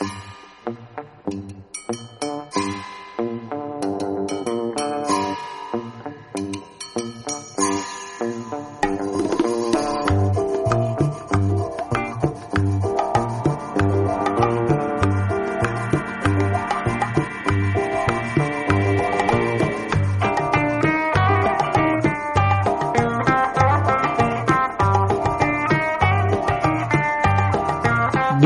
Mm-hmm.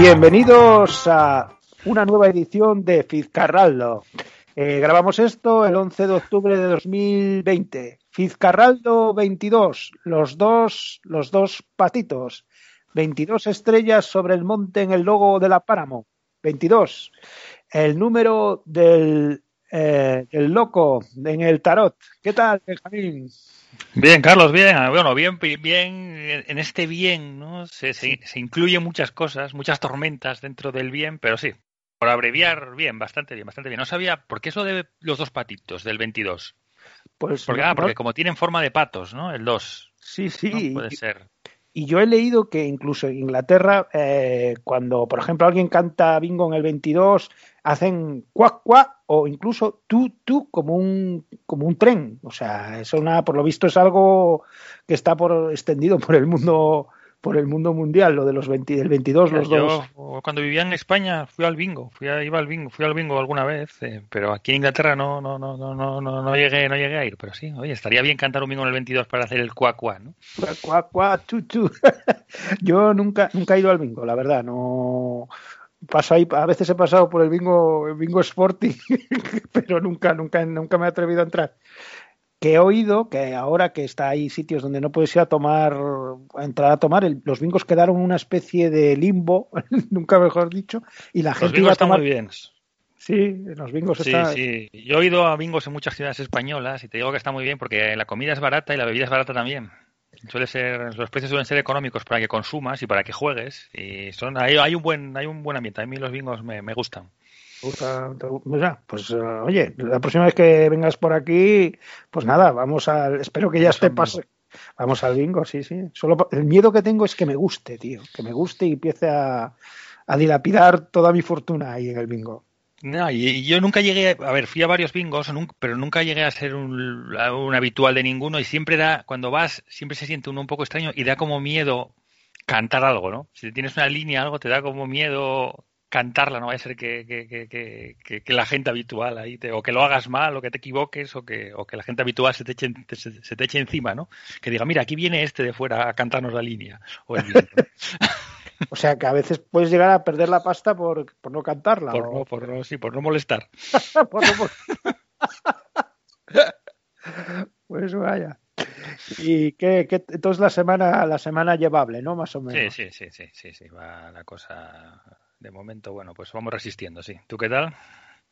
Bienvenidos a una nueva edición de Fizcarraldo. Eh, grabamos esto el 11 de octubre de 2020. Fizcarraldo 22, los dos, los dos patitos. 22 estrellas sobre el monte en el logo de la Páramo. 22. El número del eh, el loco en el tarot. ¿Qué tal, Benjamín? Bien, Carlos, bien. Bueno, bien, bien. En este bien, ¿no? Se, se, se incluyen muchas cosas, muchas tormentas dentro del bien, pero sí, por abreviar, bien, bastante bien, bastante bien. No sabía por qué eso de los dos patitos del 22. Pues porque, ah, porque como tienen forma de patos, ¿no? El 2. sí, sí. Puede ser. Y yo he leído que incluso en Inglaterra, eh, cuando, por ejemplo, alguien canta bingo en el 22, hacen cuac cuac o incluso tú tú como un como un tren. O sea, es una, por lo visto es algo que está por extendido por el mundo por el mundo mundial, lo de los 20, del 22, los dos. Cuando vivía en España fui al bingo, fui a, iba al bingo, fui al bingo alguna vez, eh, pero aquí en Inglaterra no, no, no, no, no, no, no llegué, no llegué a ir, pero sí, oye, estaría bien cantar un bingo en el 22 para hacer el cuac cuac, ¿no? Cuac, cuac, cuac, tú, tú. Yo nunca, nunca he ido al bingo, la verdad, no paso ahí, a veces he pasado por el bingo, el bingo Sporting, pero nunca, nunca, nunca me he atrevido a entrar. Que he oído que ahora que está ahí sitios donde no puedes ir a tomar, a entrar a tomar, el- los bingos quedaron una especie de limbo, nunca mejor dicho, y la Los gente iba a están tomar. muy bien. Sí, los bingos Sí, están. sí. Yo he ido a bingos en muchas ciudades españolas y te digo que está muy bien porque la comida es barata y la bebida es barata también. Suele ser, los precios suelen ser económicos para que consumas y para que juegues y son, hay, hay un buen, hay un buen ambiente. A mí los bingos me, me gustan. ¿Te gusta- te gu- pues eh, oye, la próxima vez que vengas por aquí, pues nada, vamos al, espero que ya esté pase. Vamos al bingo, sí, sí. Solo el miedo que tengo es que me guste, tío, que me guste y empiece a, a dilapidar toda mi fortuna ahí en el bingo. No, y, yo nunca llegué, a ver, fui a varios bingos, pero nunca llegué a ser un, habitual de ninguno y siempre da, cuando vas, siempre se siente uno un poco extraño y da como miedo cantar algo, ¿no? Si tienes una línea, algo te da como miedo cantarla, no vaya a ser que, que, que, la gente habitual ahí o que lo hagas mal, o que te equivoques, o que, o que la gente habitual se te eche, te- se, te eche encima, ¿no? Que diga, mira, aquí viene este de fuera a cantarnos la línea. O el. O sea que a veces puedes llegar a perder la pasta por, por no cantarla. por o- no, por no, sí, por no molestar. por no- por- Pues vaya. Y que, que entonces la semana, la semana llevable, ¿no? Más o Sí, menos. sí, sí, sí, sí, sí, va la cosa de momento, bueno, pues vamos resistiendo, sí. ¿Tú qué tal?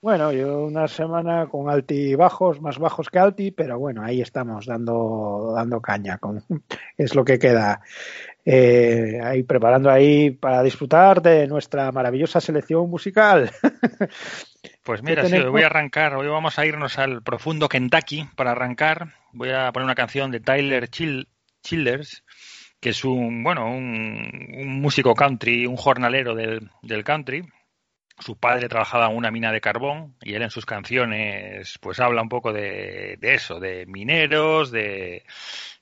Bueno, yo una semana con altibajos, más bajos que alti, pero bueno, ahí estamos dando, dando caña, con, es lo que queda. Eh, ahí preparando ahí para disfrutar de nuestra maravillosa selección musical. Pues ¿Qué mira, sí, hoy voy a arrancar, hoy vamos a irnos al profundo Kentucky para arrancar. Voy a poner una canción de Tyler Chill, Childers, que es un, bueno, un, un músico country, un jornalero del, del country. Su padre trabajaba en una mina de carbón y él en sus canciones pues habla un poco de, de eso, de mineros, de,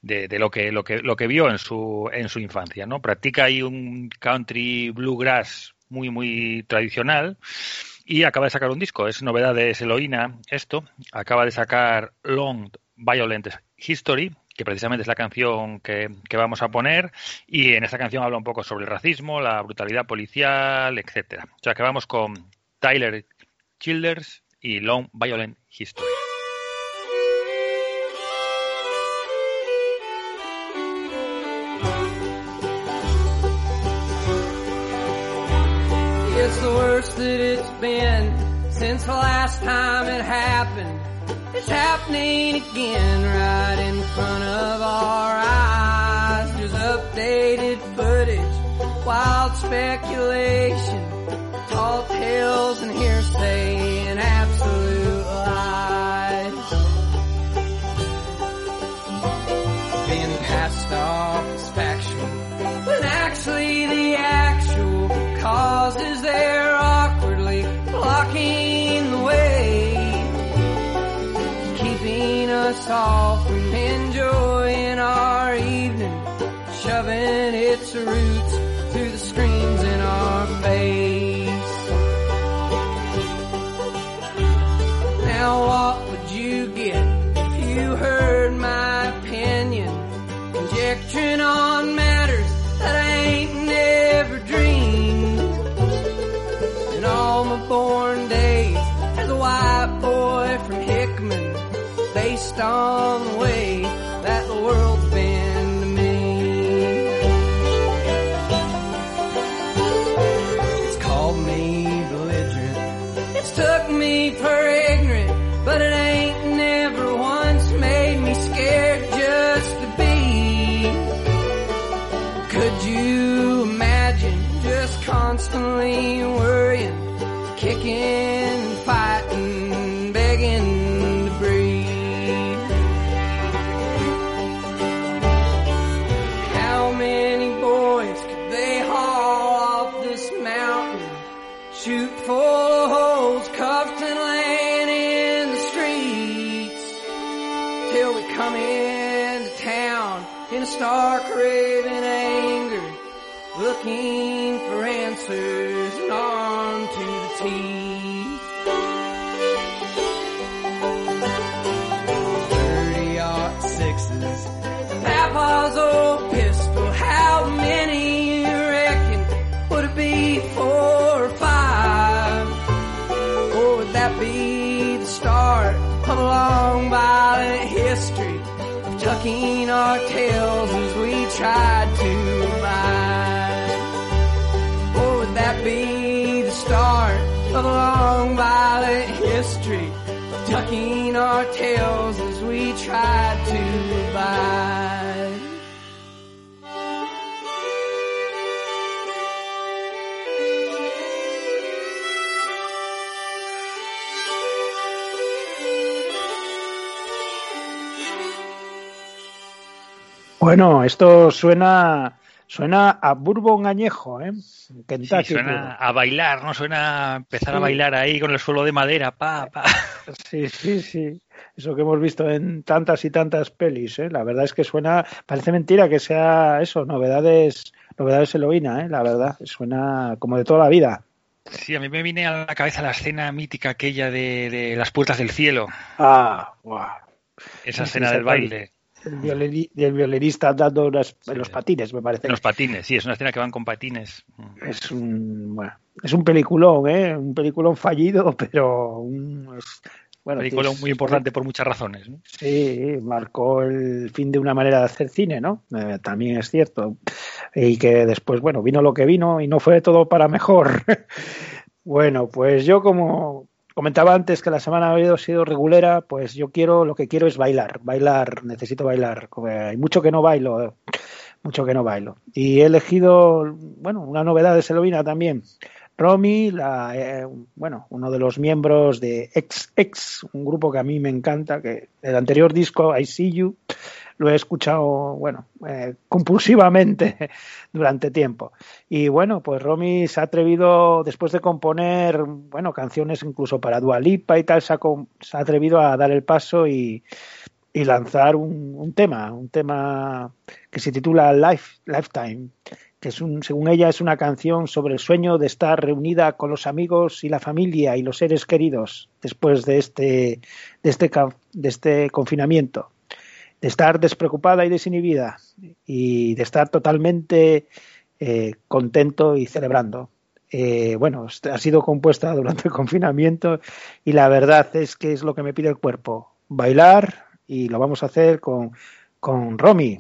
de, lo que lo que lo que vio en su en su infancia, ¿no? Practica ahí un country bluegrass muy muy tradicional y acaba de sacar un disco, es novedad de Eloína esto, acaba de sacar Long Violent History, que precisamente es la canción que, que, vamos a poner, y en esta canción habla un poco sobre el racismo, la brutalidad policial, etcétera. O sea que vamos con Tyler Childers y Long Violent History. it's the worst that it's been since the last time it happened. It's happening again right in front of our eyes. There's updated footage, wild speculation, tall tales and hearsay and us all enjoying our evening, shoving its roots through the screens in our face. storm. Of a long violent history of tucking our tails as we tried to abide? Or would that be the start of a long violent history of tucking our tails as we tried to Bueno, esto suena suena a bourbon añejo, ¿eh? Kentucky. Sí, suena a bailar, ¿no? Suena a empezar a bailar ahí con el suelo de madera, pa, pa. Sí, sí, sí. Eso que hemos visto en tantas y tantas pelis, ¿eh? La verdad es que suena, parece mentira que sea eso, novedades, novedades heroína, ¿eh? La verdad, suena como de toda la vida. Sí, a mí me viene a la cabeza la escena mítica aquella de, de las puertas del cielo. Ah, guau. Esa escena del baile. El, violini, el violinista dando unas, sí. los patines, me parece. Los patines, sí, es una escena que van con patines. Es un, bueno, es un peliculón, ¿eh? Un peliculón fallido, pero un, bueno, película muy importante por muchas razones. ¿no? Sí, marcó el fin de una manera de hacer cine, ¿no? Eh, también es cierto. Y que después, bueno, vino lo que vino y no fue todo para mejor. bueno, pues yo como comentaba antes que la semana había sido regulera, pues yo quiero, lo que quiero es bailar, bailar, necesito bailar. Hay mucho que no bailo, mucho que no bailo. Y he elegido, bueno, una novedad de Selovina también. Romy, eh, bueno, uno de los miembros de XX, un grupo que a mí me encanta, que el anterior disco, I See You, lo he escuchado, bueno, eh, compulsivamente durante tiempo. Y bueno, pues Romy se ha atrevido, después de componer, bueno, canciones incluso para Dualipa y tal, se ha, se ha, atrevido a dar el paso y, y lanzar un, un, tema, un tema que se titula Life, Lifetime que es un, según ella es una canción sobre el sueño de estar reunida con los amigos y la familia y los seres queridos después de este, de este, de este confinamiento, estar despreocupada y desinhibida y de estar totalmente eh, contento y celebrando. Eh, bueno, ha sido compuesta durante el confinamiento y la verdad es que es lo que me pide el cuerpo, bailar y lo vamos a hacer con, con Romy.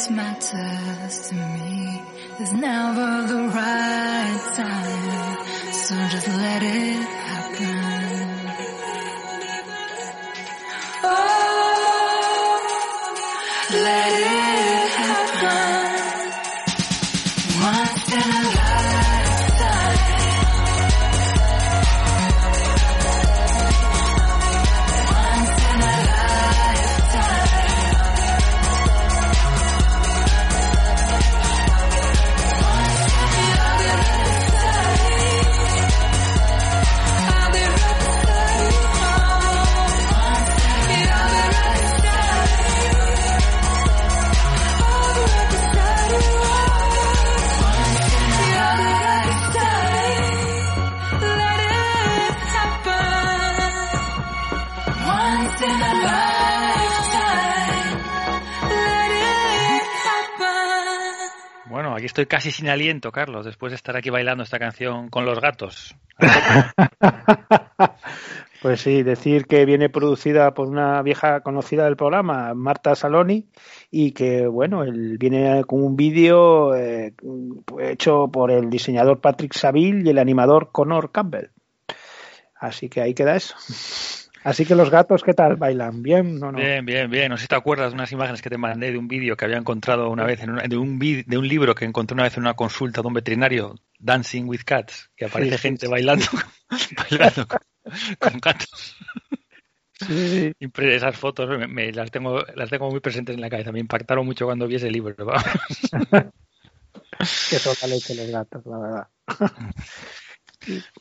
This matters to me. There's never the right time, so just let it happen. Casi sin aliento, Carlos, después de estar aquí bailando esta canción con los gatos. Pues sí, decir que viene producida por una vieja conocida del programa, Marta Saloni, y que, bueno, él viene con un vídeo eh, hecho por el diseñador Patrick Saville y el animador Connor Campbell. Así que ahí queda eso. Así que los gatos, ¿qué tal? ¿Bailan bien o no? Bien, bien, bien. No sé si te acuerdas de unas imágenes que te mandé de un vídeo que había encontrado una vez, en una- de, un vi- de un libro que encontré una vez en una consulta de un veterinario, Dancing with Cats, que aparece Sí, gente sí. bailando, bailando con, con gatos. Sí, Esas fotos me, me- las tengo las tengo muy presentes en la cabeza. Me impactaron mucho cuando vi ese libro. que son la leche los gatos, la verdad.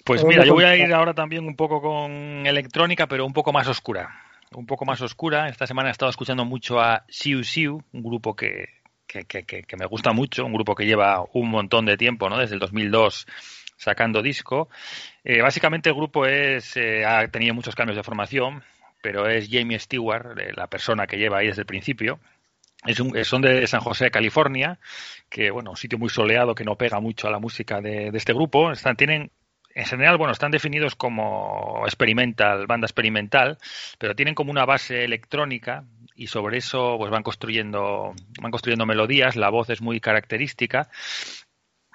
Pues mira, yo voy a ir ahora también un poco con electrónica, pero un poco más oscura. Un poco más oscura. Esta semana he estado escuchando mucho a Siu Siu, un grupo que, que, que- que- que me gusta mucho, un grupo que lleva un montón de tiempo, ¿no? Desde el 2002 sacando disco. Eh, básicamente el grupo es eh, ha tenido muchos cambios de formación, pero es Jamie Stewart, eh, la persona que lleva ahí desde el principio. Es un- son de San José, California, que bueno, un sitio muy soleado que no pega mucho a la música de, de este grupo. Están, tienen, en general, bueno, están definidos como experimental, banda experimental, pero tienen como una base electrónica y sobre eso pues van construyendo, van construyendo melodías. La voz es muy característica.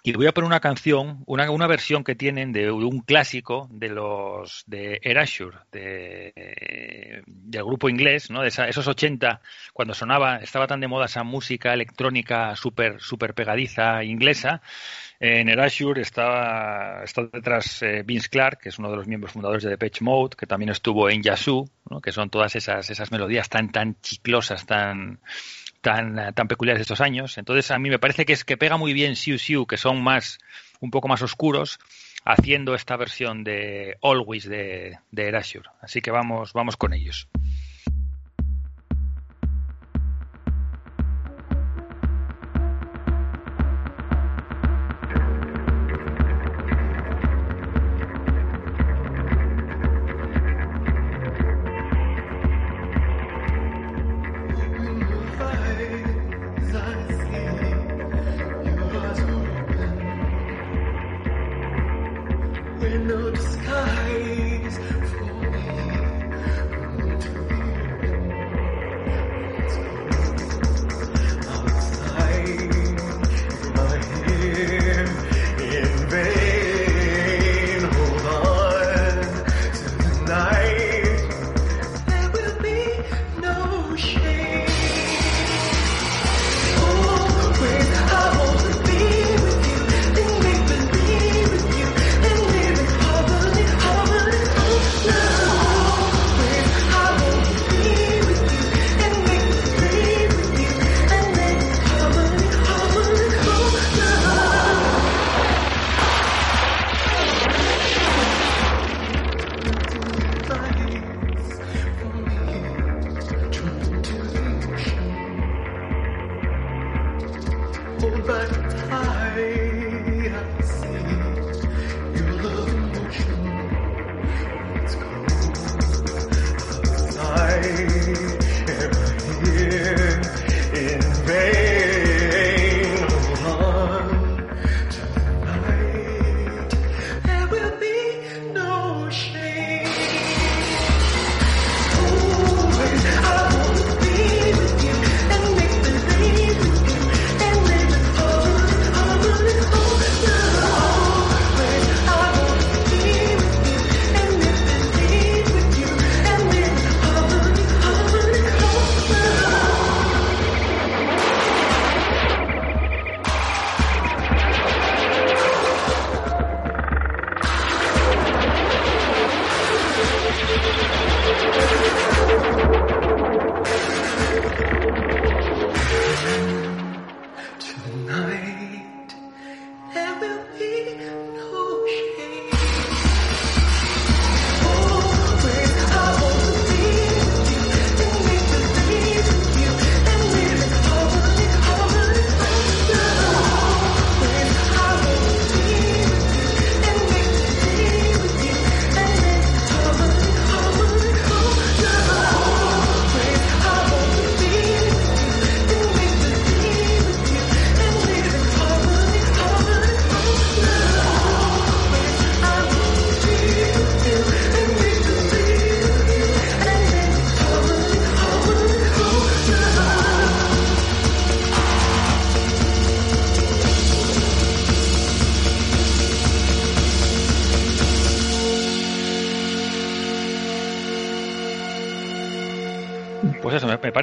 Y voy a poner una canción, una, una versión que tienen de un clásico de los de Erasure, de, del grupo inglés, ¿no? De esa- esos 80, cuando sonaba, estaba tan de moda esa música electrónica súper super pegadiza inglesa. En Erasure estaba, está detrás eh, Vince Clark, que es uno de los miembros fundadores de Depeche Mode, que también estuvo en Yazoo, ¿no? que son todas esas, esas melodías tan, tan chiclosas, tan, tan, tan peculiares estos años. Entonces a mí me parece que es que pega muy bien Siu Siu, que son más, un poco más oscuros, haciendo esta versión de Always de, de Erasure. Así que vamos, vamos con ellos.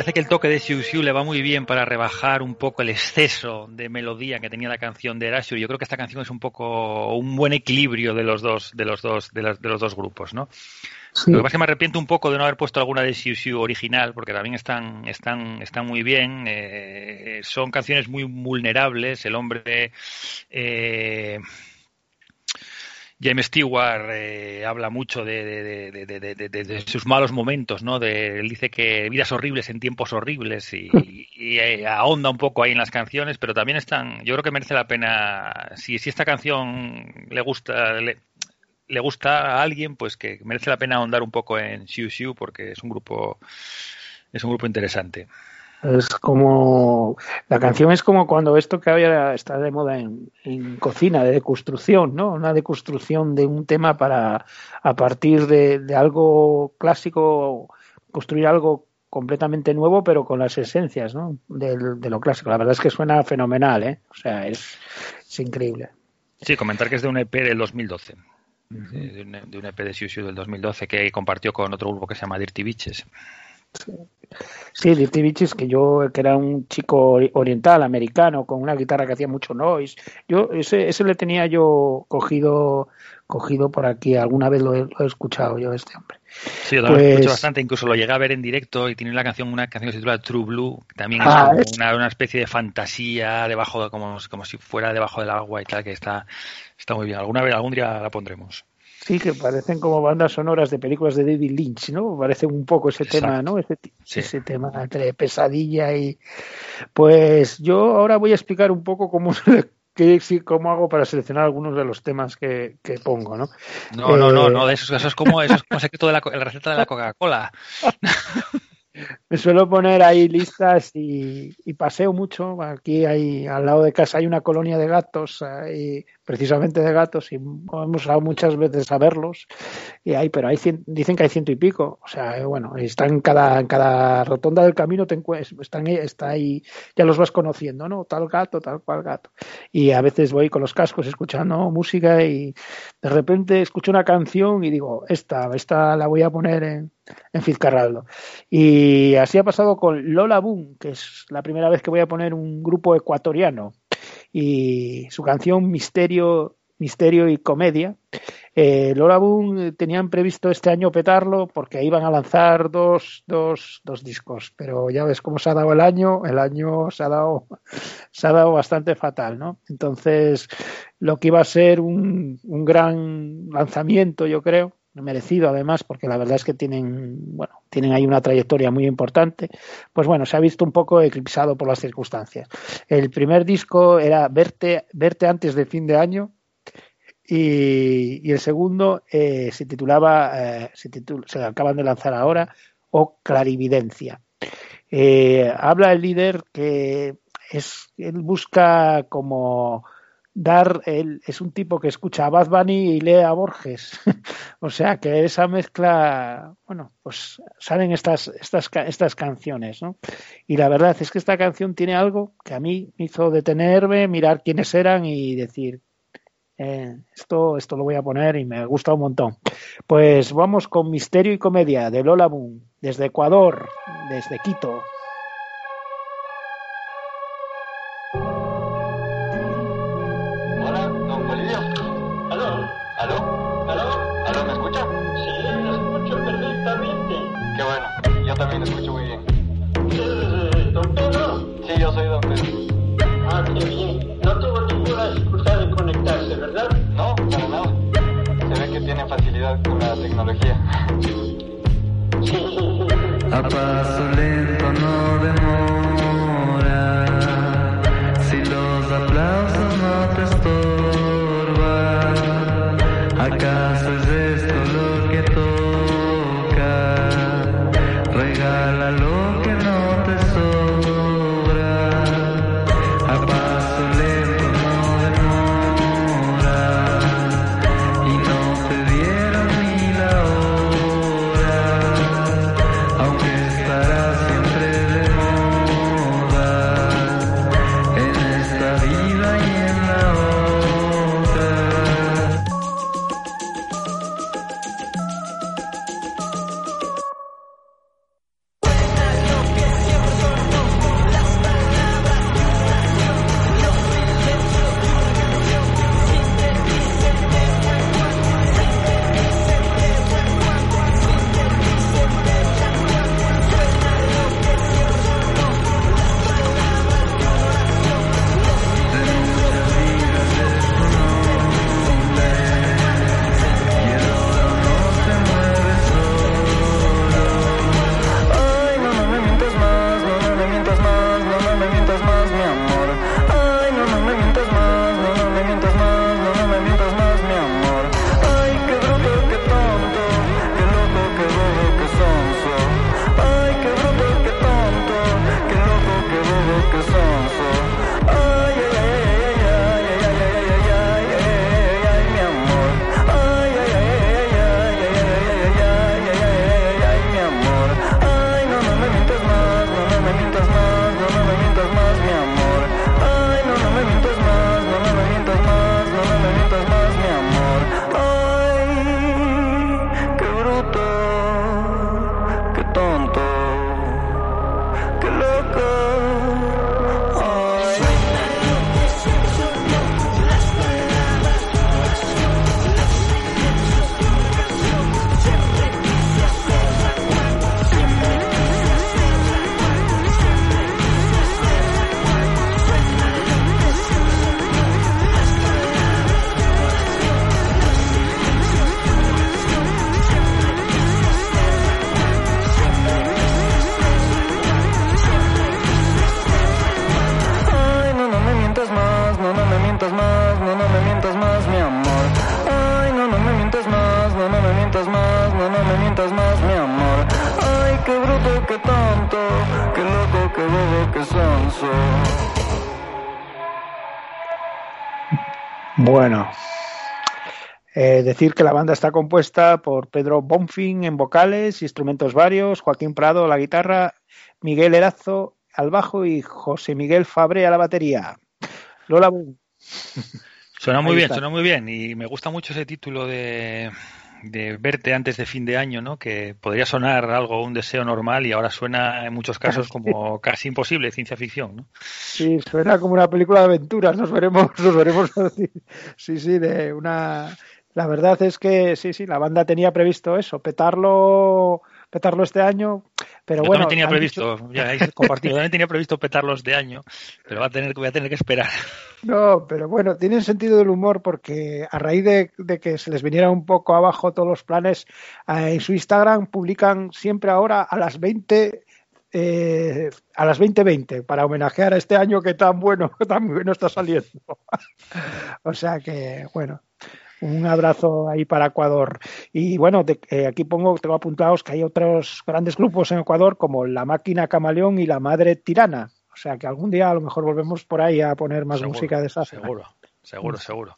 Parece que el toque de Xiu Xiu le va muy bien para rebajar un poco el exceso de melodía que tenía la canción de Erasure. Yo creo que esta canción es un poco un buen equilibrio de los dos, de los dos, de, los dos grupos, ¿no? Sí. Lo que pasa es que me arrepiento un poco de no haber puesto alguna de Xiu Xiu original, porque también están, están, están muy bien. eh, son canciones muy vulnerables. El hombre, eh, James Stewart, eh, habla mucho de, sus malos momentos, ¿no? Él dice que vidas horribles en tiempos horribles y, y, eh, ahonda un poco ahí en las canciones, pero también están, yo creo que merece la pena, si, si esta canción le gusta, le, le gusta a alguien, pues que merece la pena ahondar un poco en Xiu Xiu porque es un grupo es un grupo interesante. Es como. La canción es como cuando esto que había está de moda en, en cocina, de deconstrucción, ¿no? Una deconstrucción de un tema para, a partir de, de algo clásico, construir algo completamente nuevo, pero con las esencias, ¿no? De lo clásico. La verdad es que suena fenomenal, ¿eh? O sea, es, es increíble. Sí, comentar que es de un EP del 2012. De un, de un EP de Xiu del 2012 que compartió con otro grupo que se llama Dirty Bitches. Sí, Dirty Bitches, que yo, que era un chico ori- oriental, americano, con una guitarra que hacía mucho noise. Yo, ese, ese le tenía yo cogido, cogido por aquí. Alguna vez lo he, lo he escuchado yo, este hombre. Sí, yo también lo Pues- escucho bastante, incluso lo llegué a ver en directo y tiene la canción, una canción que se titula True Blue, que también Ah, es una, una especie de fantasía debajo, de- como, como si fuera debajo del agua y tal, que está, está muy bien. Alguna vez, algún día la pondremos. Sí, que parecen como bandas sonoras de películas de David Lynch, ¿no? Parece un poco ese Exacto. tema, ¿no? Ese, Sí. ese tema entre pesadilla y... Pues yo ahora voy a explicar un poco cómo, cómo hago para seleccionar algunos de los temas que, que pongo, ¿no? No, no, no, Eh, no, de eso, eso es como, eso es como secreto de la, la receta de la Coca-Cola. Me suelo poner ahí listas y, y paseo mucho. Aquí hay, al lado de casa hay una colonia de gatos, hay, precisamente de gatos, y hemos ido muchas veces a verlos. Y hay, pero hay cien- dicen que hay ciento y pico. O sea, eh, bueno, están cada, en cada rotonda del camino, te están, está ahí, ya los vas conociendo, ¿no? Tal gato, tal cual gato. Y a veces voy con los cascos escuchando música y de repente escucho una canción y digo, esta, esta la voy a poner en, en Fitzcarraldo. Y así ha pasado con Lola Boom, que es la primera vez que voy a poner un grupo ecuatoriano. Y su canción Misterio, Misterio y Comedia. Eh, Lola Boom eh, tenían previsto este año petarlo porque iban a lanzar dos, dos, dos discos, pero ya ves cómo se ha dado el año, el año se ha dado, se ha dado bastante fatal, ¿no? Entonces, lo que iba a ser un, un gran lanzamiento, yo creo, merecido además, porque la verdad es que tienen, bueno, tienen ahí una trayectoria muy importante, pues bueno, se ha visto un poco eclipsado por las circunstancias. El primer disco era Verte, Verte antes de fin de año, y, y el segundo eh, se titulaba, eh, se, titul- se acaban de lanzar ahora, o Clarividencia. Eh, habla el líder que es, él busca como dar, él es un tipo que escucha a Bad Bunny y lee a Borges. o sea que esa mezcla, bueno, pues salen estas, estas, estas canciones, ¿no? Y la verdad es que esta canción tiene algo que a mí me hizo detenerme, mirar quiénes eran y decir, eh, esto, esto lo voy a poner y me gusta un montón. Pues vamos con Misterio y Comedia de Lola Moon, desde Ecuador, desde Quito. Tecnología. A paso lento decir que la banda está compuesta por Pedro Bonfin en vocales, instrumentos varios, Joaquín Prado a la guitarra, Miguel Erazo al bajo y José Miguel Fabre a la batería. Lola. Suena muy bien, suena muy bien. Y me gusta mucho ese título de, de verte antes de fin de año, ¿no? Que podría sonar algo, un deseo normal, y ahora suena en muchos casos como casi imposible, ciencia ficción, ¿no? Sí, suena como una película de aventuras, nos veremos, nos veremos así. Sí, sí, de una la verdad es que sí, sí, la banda tenía previsto eso, petarlo, petarlo este año, pero Yo bueno, también tenía previsto, dicho- ya compartido, también tenía previsto petarlos de año, pero va a tener, voy a tener que esperar. No, pero bueno, tienen sentido del humor porque a raíz de, de que se les viniera un poco abajo todos los planes, eh, en su Instagram publican siempre ahora a las 20 eh, a las 20:20 para homenajear a este año que tan bueno, tan bueno está saliendo. o sea que, bueno, un abrazo ahí para Ecuador. Y bueno, eh, aquí pongo, tengo apuntados que hay otros grandes grupos en Ecuador como La Máquina Camaleón y La Madre Tirana. O sea que algún día a lo mejor volvemos por ahí a poner más Seguro, música de esa. Seguro, seguro, seguro.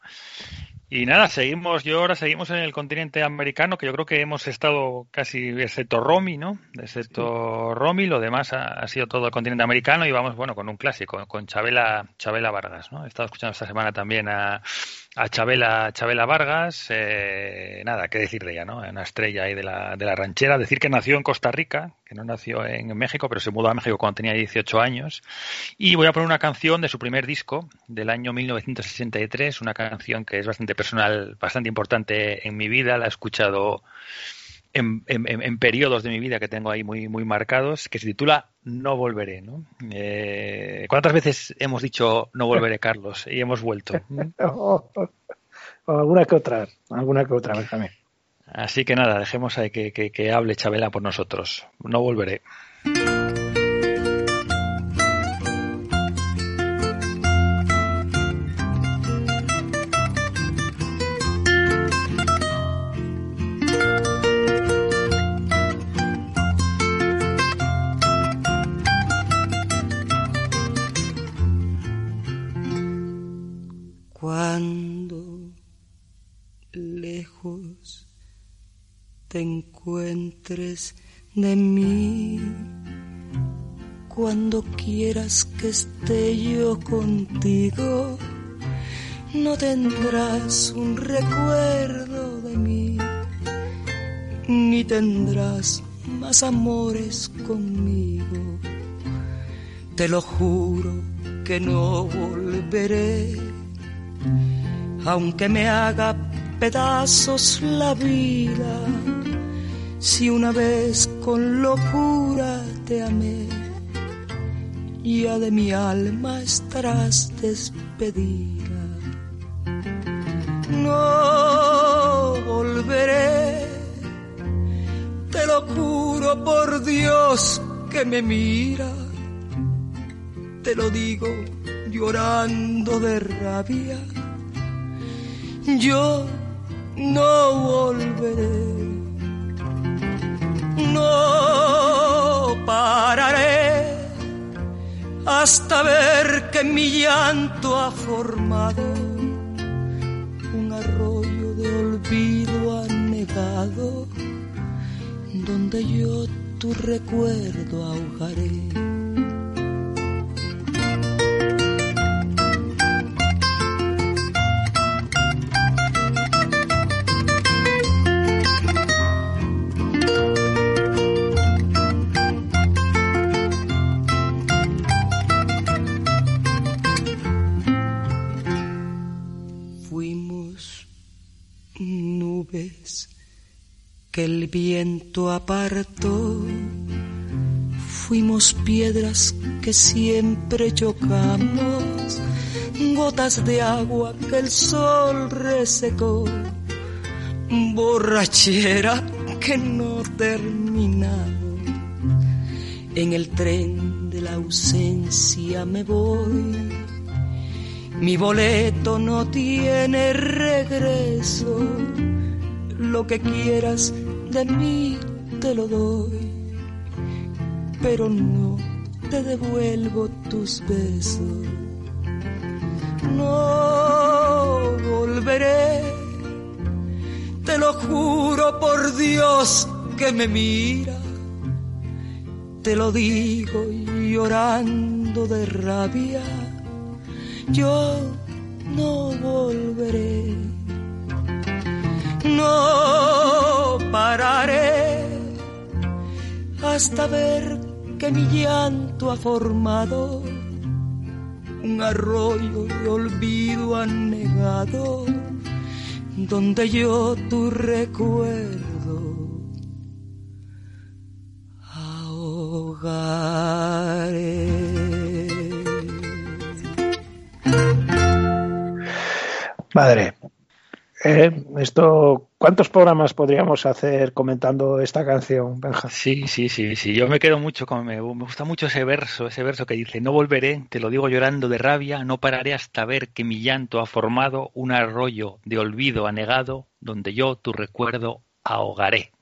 Y nada, seguimos, yo ahora seguimos en el continente americano, que yo creo que hemos estado casi, excepto Romy, ¿no? Excepto Romy, lo demás ha, ha sido todo el continente americano y vamos, bueno, con un clásico, con Chabela, Chabela Vargas, ¿no? He estado escuchando esta semana también a, a Chabela, Chabela Vargas, eh, nada, qué decir de ella, ¿no? Una estrella ahí de la, de la ranchera, decir que nació en Costa Rica, que no nació en México, pero se mudó a México cuando tenía 18 años. Y voy a poner una canción de su primer disco, del año 1963, una canción que es bastante personal, bastante importante en mi vida, la he escuchado en, en- en- en periodos de mi vida que tengo ahí muy, muy marcados, que se titula No volveré. ¿no? Eh, ¿Cuántas veces hemos dicho no volveré, Carlos? Y hemos vuelto. O, alguna que otra, alguna que otra, Benjamín. Así que nada, dejemos ahí que, que- que hable Chabela por nosotros. No volveré. Encuentres de mí, cuando quieras que esté yo contigo, no tendrás un recuerdo de mí, ni tendrás más amores conmigo. Te lo juro que no volveré aunque me haga pedazos la vida, si una vez con locura te amé, ya de mi alma estarás despedida. No volveré, te lo juro por Dios que me mira, te lo digo llorando de rabia. Yo no volveré, no pararé hasta ver que mi llanto ha formado un arroyo de olvido anegado donde yo tu recuerdo ahogaré. Viento apartó. Fuimos piedras que siempre chocamos, gotas de agua que el sol resecó, borrachera que no terminamos. En el tren de la ausencia me voy. Mi boleto no tiene regreso. Lo que quieras de mí te lo doy. Pero no te devuelvo tus besos. No volveré, te lo juro por Dios que me mira, te lo digo llorando de rabia, yo no volveré, no pararé hasta ver que mi llanto ha formado un arroyo de olvido anegado donde yo tu recuerdo ahogaré. Madre, eh, esto, ¿cuántos programas podríamos hacer comentando esta canción, Benja? Sí, sí, sí, sí. Yo me quedo mucho con. Me, me gusta mucho ese verso, ese verso que dice: No volveré, te lo digo llorando de rabia, no pararé hasta ver que mi llanto ha formado un arroyo de olvido anegado, donde yo tu recuerdo ahogaré.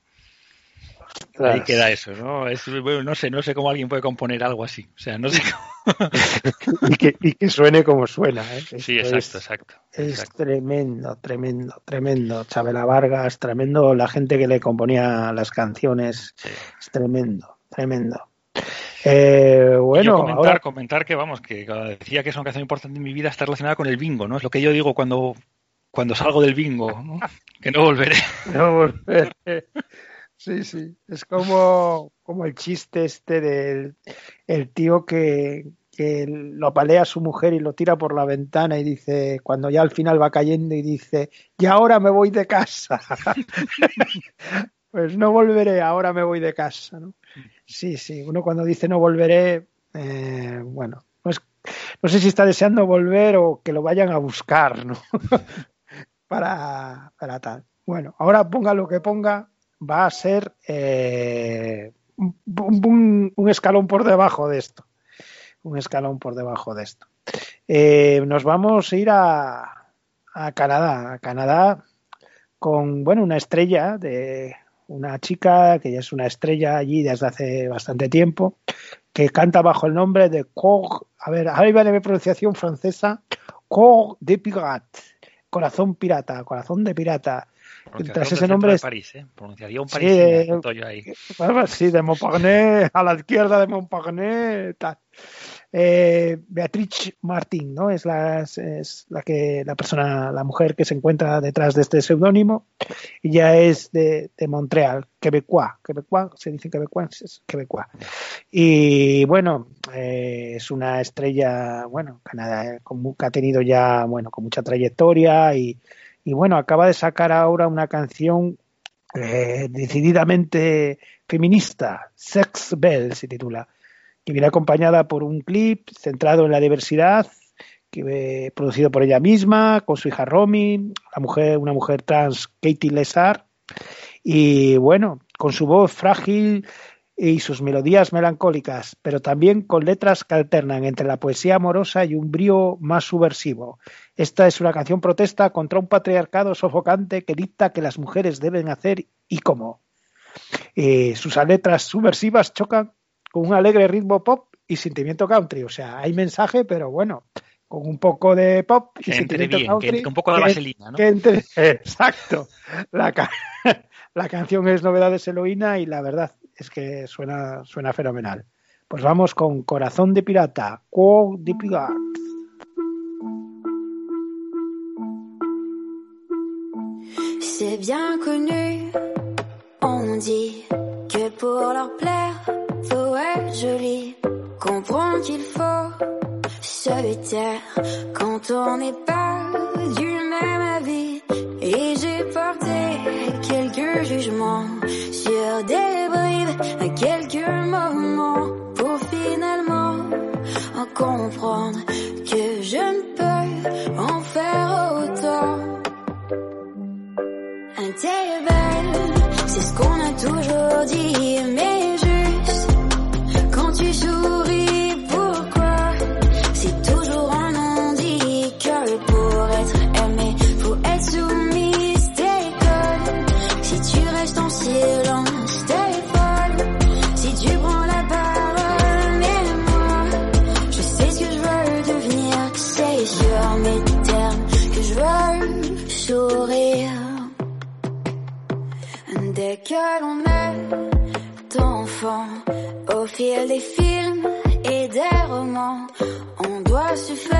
Ahí queda eso, ¿no? Es, bueno, no sé, no sé cómo alguien puede componer algo así. O sea, no sé cómo. y, que, y que suene como suena. ¿eh? Sí, exacto, es- exacto. Es exacto. tremendo, tremendo, tremendo. Chabela Vargas, tremendo. La gente que le componía las canciones, Sí. es tremendo, tremendo. Eh, bueno, comentar, ahora comentar que, vamos, que decía que es una canción importante en mi vida está relacionada con el bingo, ¿no? Es lo que yo digo cuando, cuando salgo del bingo, ¿no? Que no volveré. no volver. Sí, sí. Es como, como el chiste este del el tío que, que lo apalea a su mujer y lo tira por la ventana y dice, cuando ya al final va cayendo y dice, y ahora me voy de casa. pues no volveré, ahora me voy de casa, ¿no? Sí, sí. Uno cuando dice no volveré, eh, bueno, pues no sé si está deseando volver o que lo vayan a buscar, ¿no? para, para tal. Bueno, ahora ponga lo que ponga, va a ser eh, un, escalón por debajo de esto. Un escalón por debajo de esto. Eh, nos vamos a ir a, a Canadá. A Canadá con, bueno, una estrella de una chica que ya es una estrella allí desde hace bastante tiempo, que canta bajo el nombre de Cor, a ver, ahí va de mi pronunciación francesa, Cor de Pirate, corazón pirata, corazón de pirata. Pronunciación Tras ese nombre de es- París, ¿eh? Pronunciación Sí, parisina, eh, ahí. Bueno, sí, de Montparnasse, a la izquierda de Montparnasse, tal. Eh, Beatriz Martín, ¿no? Es la, es- la que la persona, la mujer que se encuentra detrás de este seudónimo. Y ya es de, de Montreal, quebecois, quebecois, se dice quebecois, es quebecois. Y bueno, eh, es una estrella, bueno, Canadá, con mu- que ha tenido ya, bueno, con mucha trayectoria y, y bueno, acaba de sacar ahora una canción eh, decididamente feminista, Sex Bell se titula, que viene acompañada por un clip centrado en la diversidad, que, eh, producido por ella misma, con su hija Romy, la mujer, una mujer trans, Katie Lesar, y bueno, con su voz frágil y sus melodías melancólicas, pero también con letras que alternan entre la poesía amorosa y un brío más subversivo. Esta es una canción protesta contra un patriarcado sofocante que dicta que las mujeres deben hacer y cómo. Eh, sus letras subversivas chocan con un alegre ritmo pop y sentimiento country. O sea, hay mensaje, pero bueno, con un poco de pop y Que sentimiento bien, que country. entre un poco de que- vaselina, ¿no? que entre- Exacto. La, la canción es Novedades Eloína y la verdad es que suena, suena fenomenal. Pues vamos con Corazón de Pirata, Quo de Pirata. C'est bien connu, on dit que pour leur plaire, faut être joli. Comprends qu'il faut se taire quand on n'est pas du même avis. Et j'ai porté quelques jugements sur des quelques moments pour finalement en comprendre que je ne peux en faire autant. T'es belle, c'est ce qu'on a toujours dit, au fil des films et des romans, on doit se faire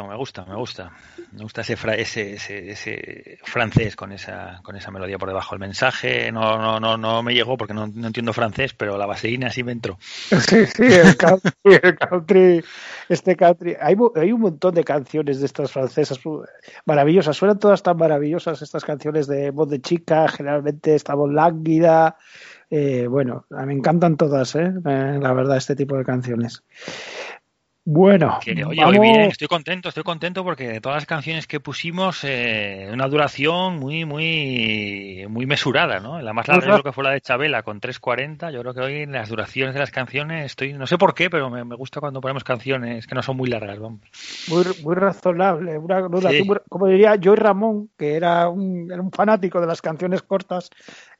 me gusta, me gusta. Me gusta ese, fra- ese, ese, ese francés con esa, con esa melodía por debajo. El mensaje no, no, no, no me llegó porque no, entiendo francés, pero la vaselina sí me entró. Sí, sí, el country, el country, este country. Hay, hay un montón de canciones de estas francesas uh, maravillosas. Suenan todas tan maravillosas estas canciones de voz de chica. Generalmente esta voz lánguida. Eh, bueno, me encantan todas, ¿eh? Eh, la verdad, este tipo de canciones. Bueno, Que, oye, vamos- hoy bien, estoy contento, estoy contento porque de todas las canciones que pusimos, eh, una duración muy, muy, muy mesurada, ¿no? La más larga yo creo que fue la de Chabela con 3.40. Yo creo que hoy en las duraciones de las canciones estoy, no sé por qué, pero me, me gusta cuando ponemos canciones que no son muy largas, vamos. muy, muy razonable. Una duración Sí. muy- como diría Joy Ramón, que era un, era un fanático de las canciones cortas,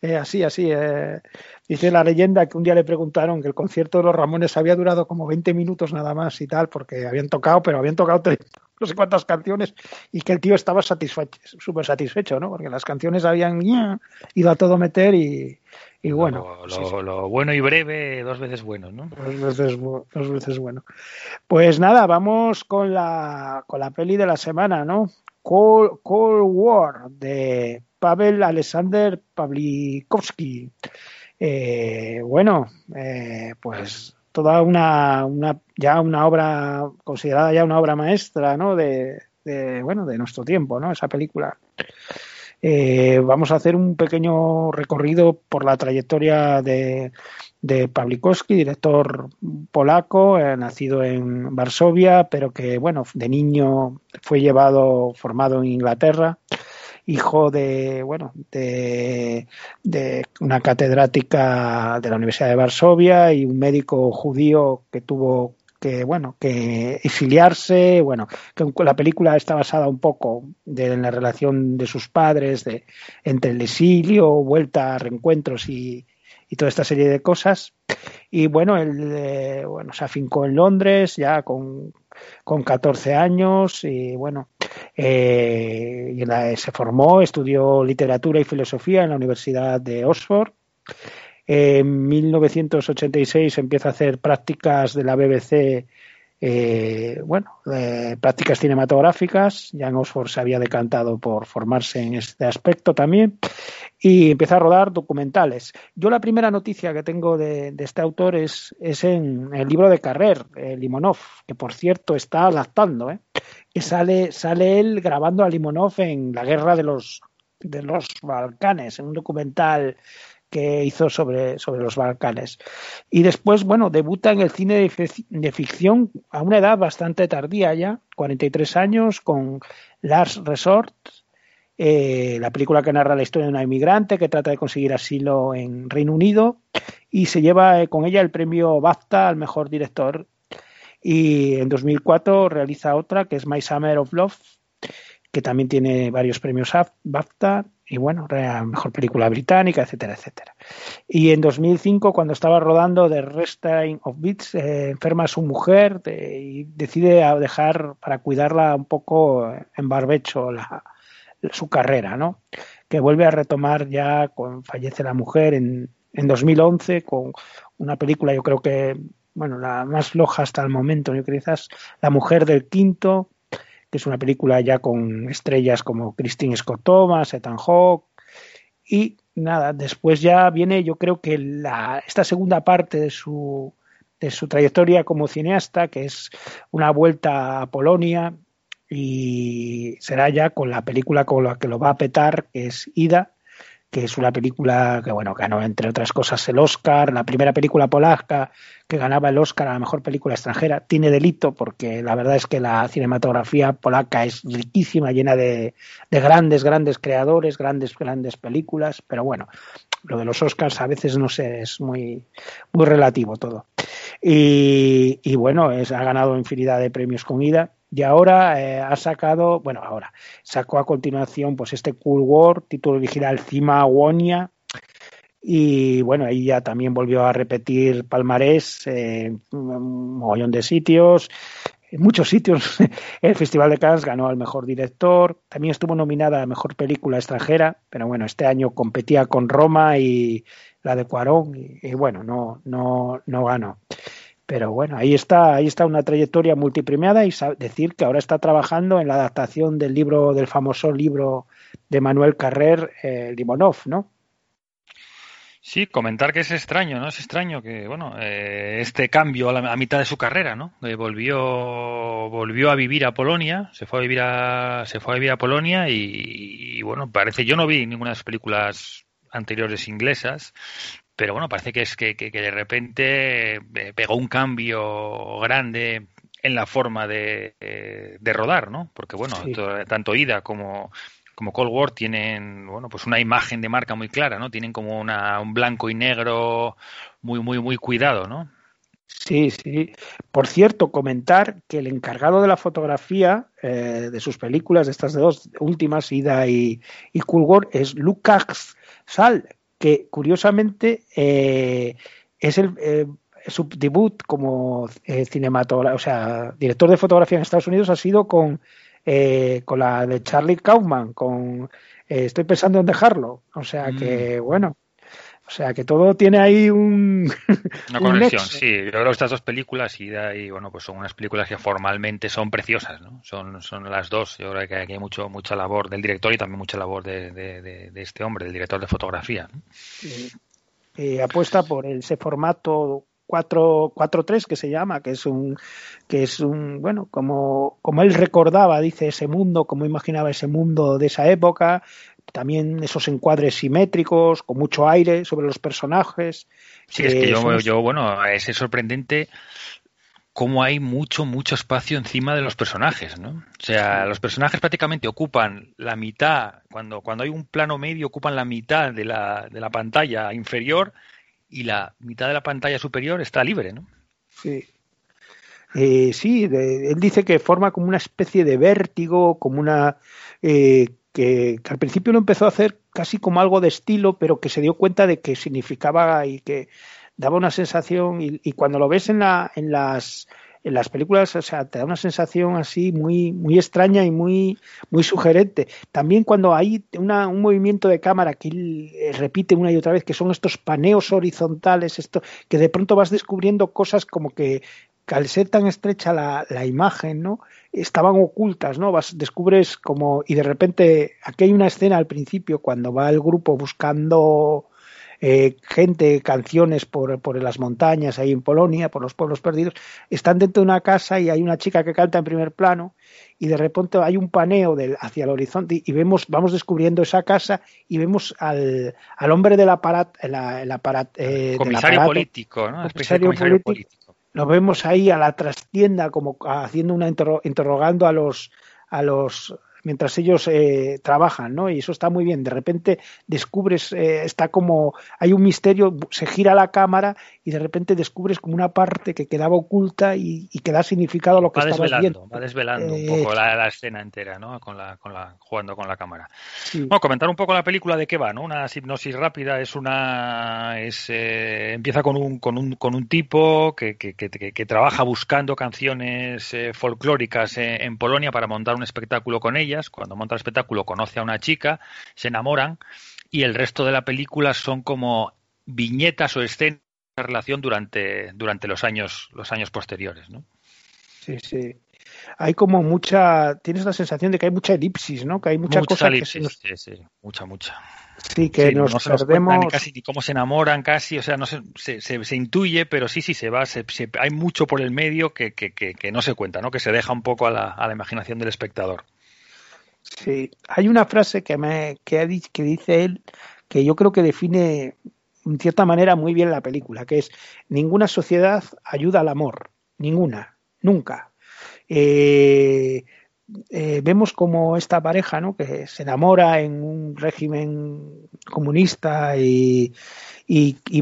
eh, así, así. eh, dice la leyenda que un día le preguntaron que el concierto de los Ramones había durado como 20 minutos nada más y tal, porque habían tocado, pero habían tocado no sé cuántas canciones y que el tío estaba satisfecho, súper satisfecho, ¿no? Porque las canciones habían ido a todo meter y, y bueno. Lo, sí, lo- sí. lo bueno y breve, dos veces bueno, ¿no? Dos veces, dos veces bueno. Pues nada, vamos con la, con la peli de la semana, ¿no? Cold, Cold War de Pavel Alexander Pavlikovsky. Eh, bueno, eh, pues toda una, ya una obra considerada ya una obra maestra, ¿no? De, de, bueno de nuestro tiempo, ¿no? Esa película. Eh, vamos a hacer un pequeño recorrido por la trayectoria de, de Pawlikowski, director polaco, eh, nacido en Varsovia, pero que, bueno, de niño fue llevado, formado en Inglaterra, hijo de, bueno, de, de una catedrática de la Universidad de Varsovia y un médico judío que tuvo que bueno que exiliarse. Bueno que la película está basada un poco de, en la relación de sus padres de entre el exilio vuelta reencuentros y, y toda esta serie de cosas. Y bueno él eh, bueno se afincó en Londres ya con con 14 años y bueno eh, la, se formó estudió literatura y filosofía en la Universidad de Oxford. En 1986 empieza a hacer prácticas de la BBC, eh, bueno, eh, prácticas cinematográficas. Ya en Oxford se había decantado por formarse en este aspecto también. Y empieza a rodar documentales. Yo la primera noticia que tengo de, de este autor es, es, en el libro de Carrer, eh, Limonov, que por cierto está adaptando, ¿eh? que sale, sale él grabando a Limonov en la guerra de los, de los Balcanes, en un documental que hizo sobre, sobre los Balcanes. Y después, bueno, debuta en el cine de, ficción a una edad bastante tardía ya, 43 años, con Last Resort, eh, la película que narra la historia de una inmigrante que trata de conseguir asilo en Reino Unido y se lleva eh, con ella el premio BAFTA al mejor director. Y en 2004 realiza otra que es My Summer of Love, que también tiene varios premios Af- BAFTA y bueno, era mejor película británica, etcétera, etcétera. Y en 2005, cuando estaba rodando The Restraint of Beats, eh, enferma a su mujer de- y decide a dejar para cuidarla un poco en barbecho su carrera, ¿no? Que vuelve a retomar ya, con, fallece la mujer en, en 2011 con una película, yo creo que, bueno, la más floja hasta el momento, yo creo quizás La mujer del quinto, que es una película ya con estrellas como Christine Scott Thomas, Ethan Hawke, y nada, después ya viene, yo creo que la, esta segunda parte de su, de su trayectoria como cineasta, que es una vuelta a Polonia, y será ya con la película con la que lo va a petar, que es Ida, que es una película que, bueno, ganó entre otras cosas el Oscar, la primera película polaca que ganaba el Oscar a la mejor película extranjera. Tiene delito porque la verdad es que la cinematografía polaca es riquísima, llena de, de grandes, grandes creadores, grandes, grandes películas, pero bueno, lo de los Oscars a veces no sé, es muy, muy relativo todo. Y, y bueno, es, ha ganado infinidad de premios con Ida. Y ahora eh, ha sacado, bueno, ahora sacó a continuación pues este Cool War, título original Cima Wonia. Y bueno, ahí ya también volvió a repetir palmarés eh, un mogollón de sitios, en muchos sitios. El Festival de Cannes ganó al mejor director, también estuvo nominada a mejor película extranjera, pero bueno, este año competía con Roma y la de Cuarón y, y bueno, no, no, no ganó. Pero bueno, ahí está, ahí está una trayectoria multipremiada y decir que ahora está trabajando en la adaptación del libro, del famoso libro de Manuel Carrer, eh, Limonov, ¿no? Sí, comentar que es extraño, ¿no? Es extraño que, bueno, eh, este cambio a, la, mitad de su carrera, ¿no? Eh, volvió, volvió a vivir a Polonia, se fue a vivir a, se fue a vivir a Polonia y, bueno, parece, yo no vi ninguna de las películas anteriores inglesas, pero bueno, parece que es que, que, que de repente eh, pegó un cambio grande en la forma de, eh, de rodar, ¿no? Porque bueno, Sí. tanto Ida como como Cold War tienen bueno pues una imagen de marca muy clara no tienen como una, un blanco y negro muy muy muy cuidado no Sí, sí. Por cierto, comentar que el encargado de la fotografía eh, de sus películas, de estas dos últimas, Ida y, y Cool War, es Lucas Sal, que curiosamente eh, es el eh, su debut como eh, cinematógrafo, o sea, director de fotografía en Estados Unidos ha sido con, eh, con la de Charlie Kaufman, con Estoy pensando en dejarlo. O sea que, bueno, o sea que todo tiene ahí un, una un conexión nexo. sí yo creo que estas dos películas Ida y bueno pues son unas películas que formalmente son preciosas no son son las dos yo creo que aquí hay mucho mucha labor del director y también mucha labor de, de, de, de este hombre del director de fotografía ¿no? eh, apuesta por ese formato 4 4-3 que se llama, que es un que es un bueno, como como él recordaba, dice ese mundo, como imaginaba ese mundo de esa época, también esos encuadres simétricos con mucho aire sobre los personajes. Sí, es que yo, son- yo, bueno, es sorprendente cómo hay mucho, mucho espacio encima de los personajes, ¿no? O sea, los personajes prácticamente ocupan la mitad, cuando, cuando hay un plano medio, ocupan la mitad de la, de la pantalla inferior y la mitad de la pantalla superior está libre, ¿no? Sí. Eh, sí, de- él dice que forma como una especie de vértigo, como una eh, que, que al principio lo empezó a hacer casi como algo de estilo, pero que se dio cuenta de que significaba y que daba una sensación y, cuando lo ves en la en las en las películas, o sea, te da una sensación así muy muy extraña y muy muy sugerente. También cuando hay una, un movimiento de cámara que eh, repite una y otra vez, que son estos paneos horizontales, esto que de pronto vas descubriendo cosas como que al ser tan estrecha la, la imagen, ¿no? Estaban ocultas, ¿no? Vas, descubres como, y de repente, aquí hay una escena al principio cuando va el grupo buscando eh, gente, canciones por, por las montañas ahí en Polonia, por los pueblos perdidos, están dentro de una casa y hay una chica que canta en primer plano y de repente hay un paneo del, hacia el horizonte y vemos, vamos descubriendo esa casa y vemos al, al hombre del aparato, el, el aparat, eh, del Comisario aparato, político, comisario político. político. Lo vemos ahí a la trastienda como haciendo una interro- interrogando a los a los mientras ellos eh, trabajan, ¿no? Y eso está muy bien. De repente descubres, eh, está como, hay un misterio, se gira la cámara y de repente descubres como una parte que quedaba oculta y, y que da significado a lo que Va estabas desvelando, viendo. va desvelando Eh, un poco la, la escena entera, ¿no? Con la, con la, jugando con la cámara. Sí. Bueno, comentar un poco la película de qué va, ¿no? Una hipnosis rápida es una, es, eh, empieza con un, con un, con un tipo que, que, que, que- que trabaja buscando canciones eh, folclóricas eh, en Polonia para montar un espectáculo con ellas. Cuando monta el espectáculo conoce a una chica, se enamoran y el resto de la película son como viñetas o escenas de relación durante, durante los años, los años posteriores, ¿no? Sí, sí. Hay como mucha, tienes la sensación de que hay mucha elipsis, ¿no? Que hay mucha, cosa que se elipsis, nos, sí, sí, mucha, mucha. sí, que Sí, nos no nos perdemos. ni casi ni cómo se enamoran, casi, o sea, no se, se, se- se intuye, pero sí, sí, se va, hay mucho por el medio que, que, que, que no se cuenta, ¿no? Que se deja un poco a la, a la imaginación del espectador. Sí, hay una frase que me que, ha que dice él que yo creo que define en cierta manera muy bien la película, que es ninguna sociedad ayuda al amor, ninguna, nunca. Eh, eh, vemos como esta pareja, ¿no? Que se enamora en un régimen comunista y,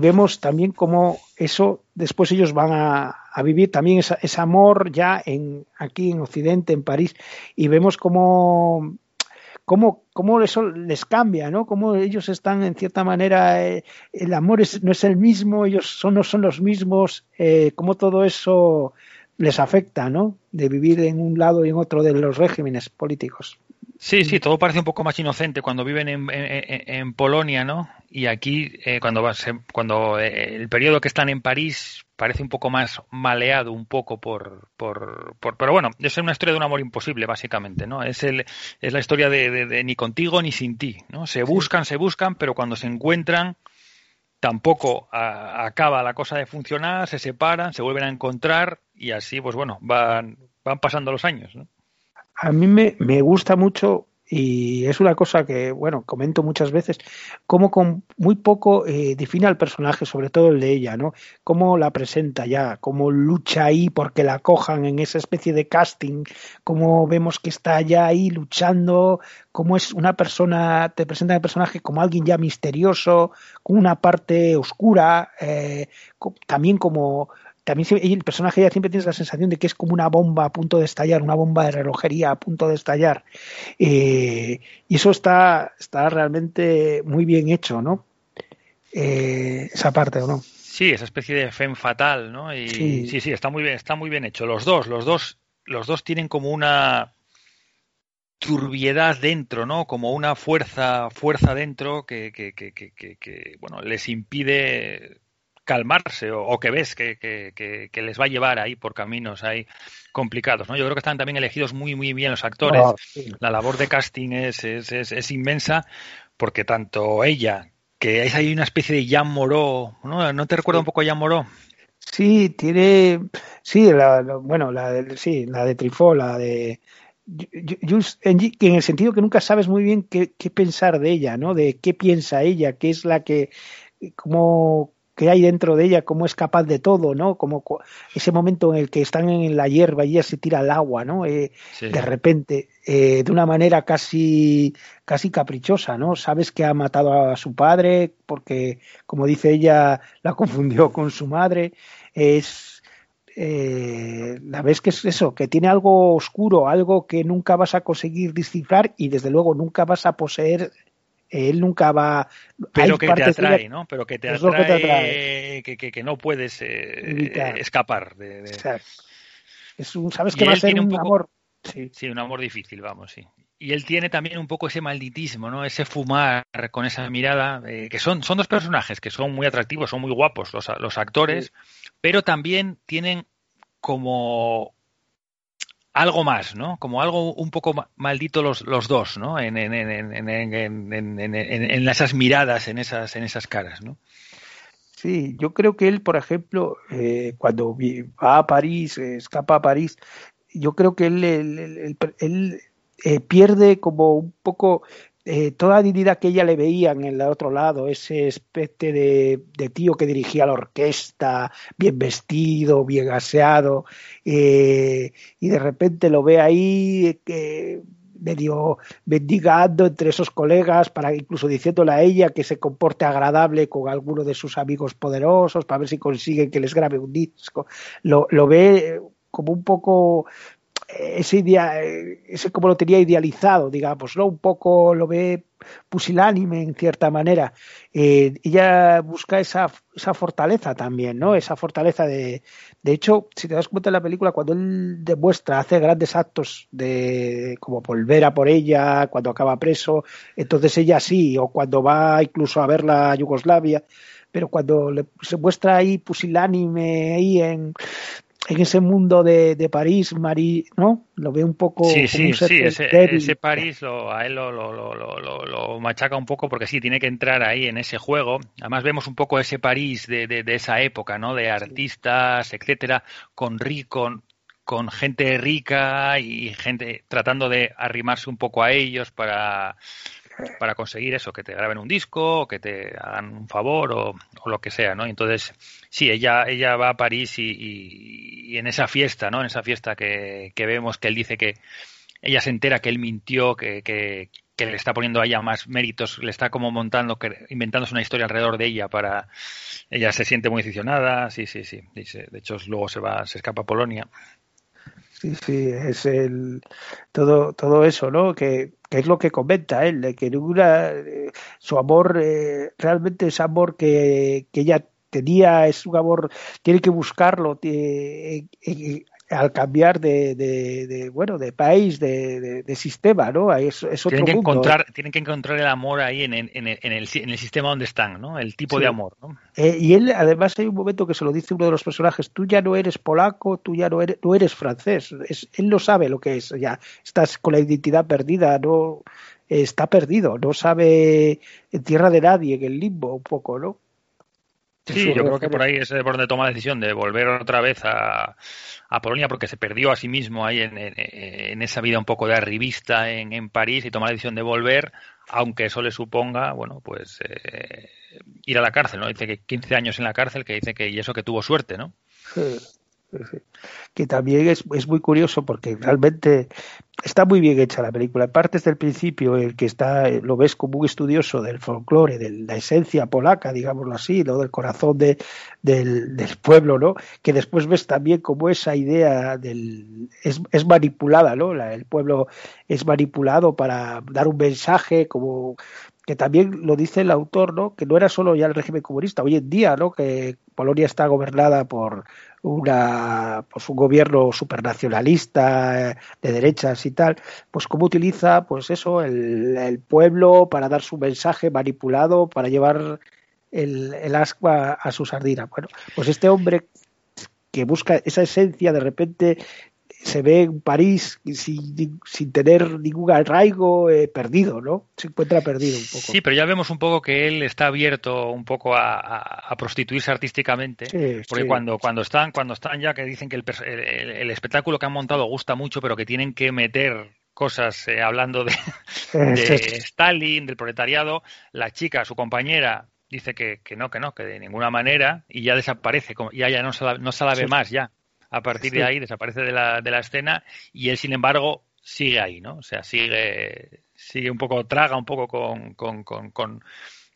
vemos también cómo eso después ellos van a, vivir también ese amor ya en aquí en Occidente, en París, y vemos cómo cómo, cómo eso les cambia, ¿no? Cómo ellos están, en cierta manera, eh, el amor no es el mismo, ellos no son los mismos, eh, cómo todo eso les afecta, ¿no? De vivir en un lado y en otro de los regímenes políticos. Sí, sí, todo parece un poco más inocente cuando viven en, en- en- Polonia, ¿no? Y aquí, eh, cuando, va- se- cuando eh, el periodo que están en París parece un poco más maleado, un poco por, por, por- pero bueno, es una historia de un amor imposible, básicamente, ¿no? Es el, es la historia de, de- de ni contigo ni sin ti, ¿no? Se buscan, se buscan, pero cuando se encuentran tampoco a- acaba la cosa de funcionar, se separan, se vuelven a encontrar y así, pues bueno, van, van pasando los años, ¿no? A mí me, me gusta mucho y es una cosa que, bueno, comento muchas veces, cómo con muy poco eh, define al personaje, sobre todo el de ella, ¿no? Cómo la presenta ya, cómo lucha ahí porque la cojan en esa especie de casting, cómo vemos que está ya ahí luchando, cómo es una persona, te presenta el personaje como alguien ya misterioso, con una parte oscura, eh, también como el personaje ya siempre tienes la sensación de que es como una bomba a punto de estallar, una bomba de relojería a punto de estallar. Eh, y eso está, está realmente muy bien hecho, ¿no? Eh, esa parte, ¿o no? Sí, esa especie de femme fatal, ¿no? Y Sí. sí. sí, está muy bien, está muy bien hecho. Los dos, los dos, los dos tienen como una turbiedad dentro, ¿no? Como una fuerza, fuerza dentro que- que, bueno, les impide calmarse o, o que ves que, que, que, que les va a llevar ahí por caminos ahí complicados, ¿no? Yo creo que están también elegidos muy, muy bien los actores. Ah, sí. La labor de casting es, es, es, es inmensa porque tanto ella, que es ahí una especie de Jean Moreau, ¿no? ¿No te recuerda un poco a Jean Moreau? Sí, tiene, sí, la, la- bueno, la de, sí, la de Trifó, la de en el sentido que nunca sabes muy bien qué, qué pensar de ella, ¿no? De qué piensa ella, qué es la que, cómo, qué hay dentro de ella, cómo es capaz de todo, ¿no? Como ese momento en el que están en la hierba y ella se tira al agua, ¿no? Eh, Sí. de repente, eh, de una manera casi, casi caprichosa, ¿no? Sabes que ha matado a su padre porque, como dice ella, la confundió con su madre. Es, eh, la ves que es eso, que tiene algo oscuro, algo que nunca vas a conseguir descifrar y desde luego nunca vas a poseer. Él nunca va. Pero que te atrae, ¿no? Pero que te Es lo que te atrae, que, que, que no puedes eh, escapar de, de- o sea, es un, sabes que va a ser tiene un, un poco- amor. Sí, Sí, un amor difícil, vamos, sí. Y él tiene también un poco ese malditismo, ¿no? Ese fumar con esa mirada, eh, que son, son dos personajes que son muy atractivos, son muy guapos los, los actores, pero también tienen como algo más, ¿no? Como algo un poco ma- maldito los, los dos, ¿no? En, en, en, en, esas miradas, en esas, en esas caras, ¿no? Sí, yo creo que él, por ejemplo, eh, cuando va a París, eh, escapa a París, yo creo que él- él, eh, pierde como un poco eh, toda dignidad que ella le veía en el otro lado, ese especie de, tío que dirigía la orquesta, bien vestido, bien aseado, eh, y de repente lo ve ahí, que medio mendigando entre esos colegas, para incluso diciéndole a ella que se comporte agradable con alguno de sus amigos poderosos, para ver si consiguen que les grabe un disco. Lo ve como un poco ese idea, ese como lo tenía idealizado, digamos, ¿no? Un poco lo ve pusilánime en cierta manera. Eh, ella busca esa, esa fortaleza también, ¿no? Esa fortaleza de, de hecho, si te das cuenta en la película, cuando él demuestra, hace grandes actos de como volver a por ella, cuando acaba preso, entonces ella sí, o cuando va incluso a verla a Yugoslavia, pero cuando se muestra ahí pusilánime ahí en en ese mundo de, de París, Marí, ¿no? Lo ve un poco. Sí, sí, sí, ese, París lo, a él lo, lo, lo, lo, machaca un poco porque sí, tiene que entrar ahí en ese juego. Además vemos un poco ese París de, de, de esa época, ¿no? De artistas, etcétera, con rico, con gente rica y gente tratando de arrimarse un poco a ellos para para conseguir eso, que te graben un disco, o que te hagan un favor o, o lo que sea, ¿no? Entonces, sí, ella, ella va a París y, en esa fiesta, ¿no? En esa fiesta que, que, vemos que él dice que ella se entera que él mintió, que, que, que le está poniendo a ella más méritos, le está como montando, inventándose una historia alrededor de ella para... Ella se siente muy aficionada, sí, sí, sí. De hecho, luego se va, se escapa a Polonia. Sí, sí, es el todo, todo eso, ¿no? Que, que es lo que comenta él, de que ninguna, eh, su amor eh, realmente es amor que, que ella tenía, es un amor, tiene que buscarlo, eh, al cambiar de, de, de, bueno de país de, de sistema no es, es otro tienen que mundo, encontrar ¿eh? tienen que encontrar el amor ahí en, en, en, el, en, el, sistema donde están no el tipo sí. de amor ¿no? eh, y él además hay un momento que se lo dice uno de los personajes tú ya no eres polaco tú ya no eres no eres francés es, él no sabe lo que es ya estás con la identidad perdida no está perdido no sabe en tierra de nadie en el limbo un poco no Sí, yo creo que por ahí es por donde toma la decisión de volver otra vez a, a Polonia porque se perdió a sí mismo ahí en, en, en esa vida un poco de arribista en, en, París y toma la decisión de volver, aunque eso le suponga, bueno, pues eh, ir a la cárcel, ¿no? Dice que 15 años en la cárcel, que dice que y eso que tuvo suerte, ¿no? Sí, sí. Que también es, es muy curioso porque realmente está muy bien hecha la película. En parte desde el principio, el que está, lo ves como un estudioso del folclore, de la esencia polaca, digámoslo así, ¿no? del corazón de, del, del, pueblo, ¿no? Que después ves también como esa idea del es, es manipulada, ¿no? La, el pueblo es manipulado para dar un mensaje como que también lo dice el autor, ¿no? Que no era solo ya el régimen comunista, hoy en día, ¿no? Que Polonia está gobernada por una pues un gobierno supernacionalista de derechas y tal, pues cómo utiliza pues eso el, pueblo para dar su mensaje manipulado para llevar el, el a su sardina. Bueno, pues este hombre que busca esa esencia de repente se ve en París sin, sin tener ningún arraigo eh, perdido, ¿no? Se encuentra perdido un poco. Sí, pero ya vemos un poco que él está abierto un poco a, prostituirse artísticamente, sí, porque sí. cuando cuando están cuando están ya que dicen que el, el, el, espectáculo que han montado gusta mucho, pero que tienen que meter cosas eh, hablando de, de Stalin, del proletariado, la chica, su compañera, dice que, que, no, que no, que de ninguna manera, y ya desaparece, ya, ya no se la, no se la ve sí. más ya a partir de ahí desaparece de la, de la escena y él, sin embargo, sigue ahí, ¿no? O sea, sigue, sigue un poco, traga un poco con, con, con, con,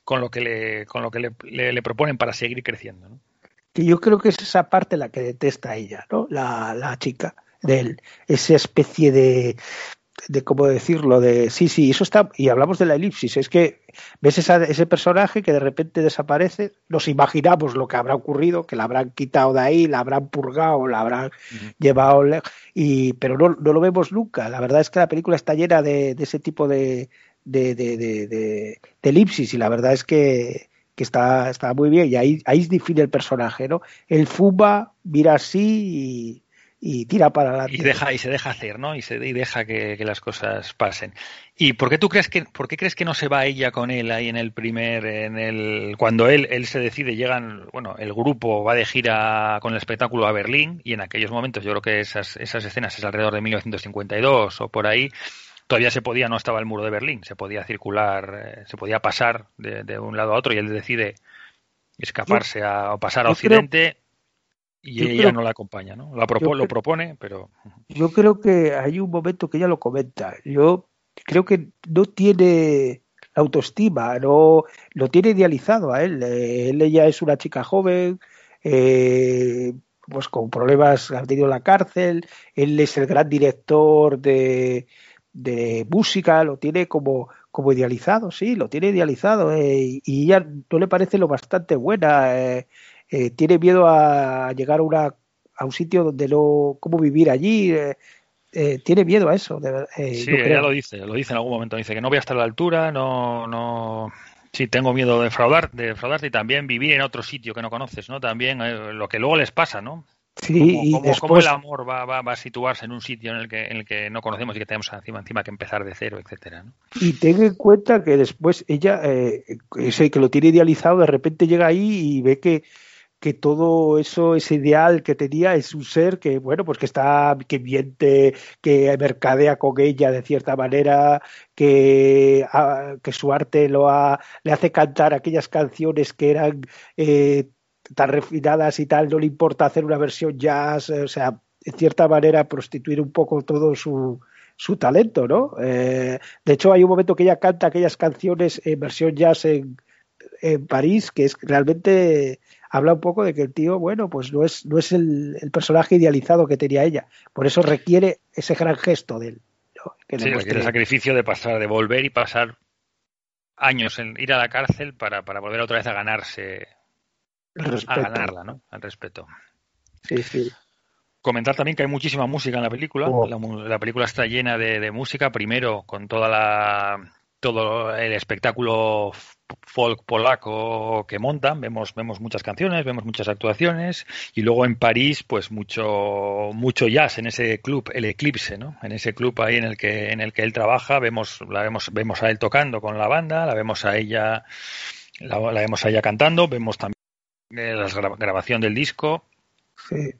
con lo que, le, con lo que le, le, le, proponen para seguir creciendo, ¿no? Que yo creo que es esa parte la que detesta ella, ¿no? La, la chica de él, esa especie de, de cómo decirlo, de sí, sí, eso está, y hablamos de la elipsis, es que ves esa, ese personaje que de repente desaparece, nos imaginamos lo que habrá ocurrido, que la habrán quitado de ahí, la habrán purgado, la habrán uh -huh. llevado, y, pero no, no, lo vemos nunca, la verdad es que la película está llena de, de ese tipo de, de, de, de, de elipsis, y la verdad es que, que está, está muy bien, y ahí, ahí define el personaje, ¿no? Él fuma, mira así y y tira para adelante. Y, deja, y se deja hacer, ¿no? Y, se, y deja que, que, las cosas pasen. ¿Y por qué tú crees que, por qué crees que no se va ella con él ahí en el primer, en el, cuando él, él se decide, llegan, bueno, el grupo va de gira con el espectáculo a Berlín y en aquellos momentos, yo creo que esas, esas escenas es alrededor de 1952 o por ahí, todavía se podía, no estaba el muro de Berlín, se podía circular, eh, se podía pasar de, de, un lado a otro y él decide escaparse yo, a, o pasar a Occidente. Creo y yo ella creo, no la acompaña, ¿no? La propo, lo propone, pero... Yo creo que hay un momento que ella lo comenta. Yo creo que no tiene autoestima, no lo tiene idealizado a él. Eh, él ella es una chica joven, eh, pues con problemas, ha tenido en la cárcel, él es el gran director de, de música, lo tiene como, como idealizado, sí, lo tiene idealizado, eh, y ella no le parece lo bastante buena, eh, eh, tiene miedo a llegar a, una, a un sitio donde no, cómo vivir allí, eh, eh, tiene miedo a eso. de Sí, ella lo dice, lo dice en algún momento, dice que no voy a estar a la altura, no, no, sí, tengo miedo de defraudar, de defraudarte y también vivir en otro sitio que no conoces, ¿no? También lo que luego les pasa, ¿no? Sí, Cómo, y cómo- el amor va, va, va a situarse en un sitio en el que, en el que no conocemos y que tenemos encima, encima que empezar de cero, etcétera, ¿no? y ten en cuenta que después ella, eh, ese que lo tiene idealizado, de repente llega ahí y ve que, que todo eso, ese ideal que tenía es un ser que, bueno, pues que está, que miente, que mercadea con ella de cierta manera, que, ah, que su arte lo ha, le hace cantar aquellas canciones que eran eh, tan refinadas y tal, no le importa hacer una versión jazz, o sea, de cierta manera prostituir un poco todo su, su talento, ¿no? Eh, de hecho, hay un momento que ella canta aquellas canciones en versión jazz en, en París, que es realmente habla un poco de que el tío, bueno, pues no es, no es el, el personaje idealizado que tenía ella. Por eso requiere ese gran gesto de él. ¿no? Que Sí, requiere el sacrificio de pasar, de volver y pasar años en ir a la cárcel para, para volver otra vez a ganarse, a ganarla, ¿no? Al respeto. Sí, sí. Comentar también que hay muchísima música en la película. Oh. La, la película está llena de, de música, primero con toda la todo el espectáculo folk polaco que montan, vemos vemos muchas canciones, vemos muchas actuaciones y luego en París pues mucho mucho jazz en ese club, el Eclipse, ¿no? En ese club ahí en el que en el que él trabaja, vemos la vemos vemos a él tocando con la banda, la vemos a ella la, la vemos a ella cantando, vemos también la gra- grabación del disco, Sí.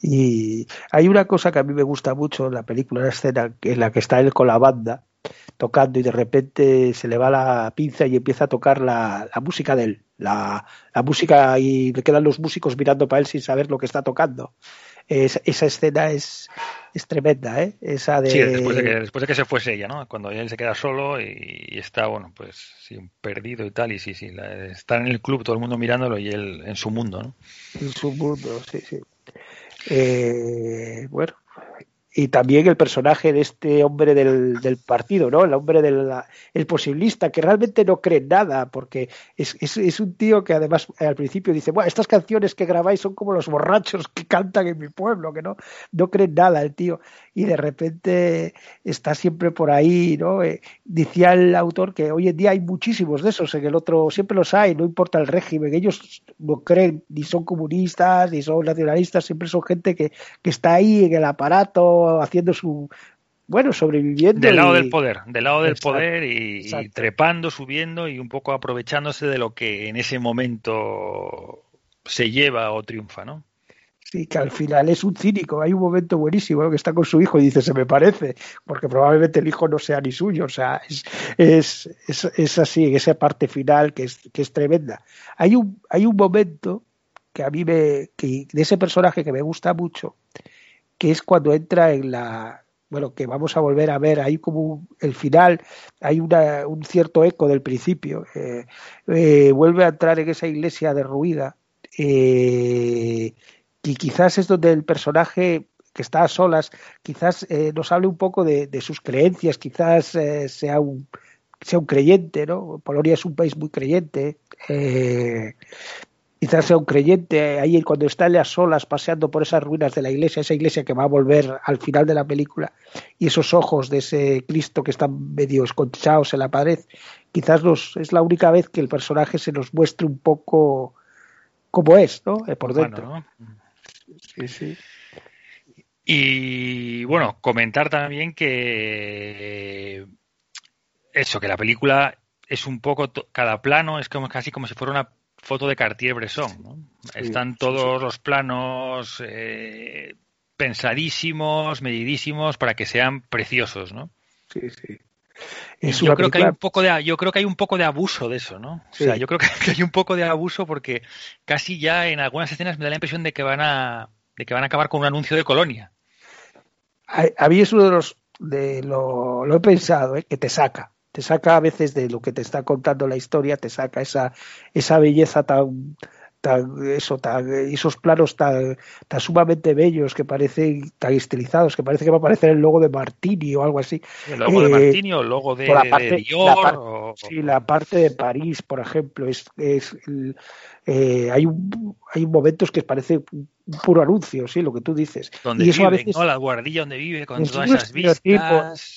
Y hay una cosa que a mí me gusta mucho en la película, una escena en la que está él con la banda tocando y de repente se le va la pinza y empieza a tocar la, la música de él, la, la música y le quedan los músicos mirando para él sin saber lo que está tocando. Es- esa escena es, es tremenda, ¿eh? Esa de... Sí, después de, que, después de que se fuese ella, ¿no? Cuando él se queda solo y, y está, bueno, pues sí, perdido y tal, y sí, sí, la- está en el club todo el mundo mirándolo y él en su mundo, ¿no? en su mundo, sí, sí. Eh, bueno, y también el personaje de este hombre del, del partido, ¿no? El hombre del el posibilista, que realmente no cree nada, porque es, es, es un tío que además eh, al principio dice, bueno, estas canciones que grabáis son como los borrachos que cantan en mi pueblo, que no, no creen nada el tío, y de repente está siempre por ahí, ¿no? Eh, decía el autor que hoy en día hay muchísimos de esos, en el otro siempre los hay, no importa el régimen, ellos no creen, ni son comunistas, ni son nacionalistas, siempre son gente que, que está ahí en el aparato haciendo su, bueno, sobreviviendo. Del lado y- del poder, del lado del Exacto, poder y, trepando, subiendo y un poco aprovechándose de lo que en ese momento se lleva o triunfa, ¿no? Sí, que al final es un cínico. Hay un momento buenísimo ¿no? que está con su hijo y dice, se me parece, porque probablemente el hijo no sea ni suyo. O sea, es, es, es, es así, en esa parte final que es, que es tremenda. Hay un, hay un momento que a mí me, que, de ese personaje que me gusta mucho, que es cuando entra en la, bueno, que vamos a volver a ver ahí como el final, hay una, un cierto eco del principio. eh, eh, vuelve a entrar en esa iglesia derruida. eh, y quizás es donde el personaje que está a solas, quizás nos hable un poco de, sus creencias, quizás sea un sea un creyente, ¿no? Polonia es un país muy creyente, quizás sea un creyente, ahí cuando está él a solas paseando por esas ruinas de la iglesia, esa iglesia que va a volver al final de la película, y esos ojos de ese Cristo que están medio esconchados en la pared, quizás nos, es la única vez que el personaje se nos muestre un poco como es, ¿no? Eh, por dentro. ¿no? Sí, sí. Y bueno, comentar también que eso, que la película es un poco, cada plano es como casi como si fuera una foto de Cartier-Bresson, ¿no? Están sí, todos los planos eh, pensadísimos, medidísimos para que sean preciosos, ¿no? Sí, sí. Es yo creo que hay un poco de yo creo que hay un poco de abuso de eso, ¿no? Sí. O sea, yo creo que hay un poco de abuso porque casi ya en algunas escenas me da la impresión de que van a de que van a acabar con un anuncio de colonia. a, a mí es uno de los de lo, lo he pensado, ¿eh? que te saca, te saca a veces de lo que te está contando la historia, te saca esa, esa belleza tan, tan, eso, tan, esos planos tan, tan sumamente bellos que parecen tan estilizados, que parece que va a aparecer el logo de Martini o algo así. El logo de Eh, Martini o el logo de, la de parte- Dior. la parte- o- Sí, la parte de París, por ejemplo, es, es el- eh, hay un, hay momentos que parece puro anuncio, sí, lo que tú dices. donde y eso a viven, veces ¿no? La guardilla donde vive con todas esas vistas.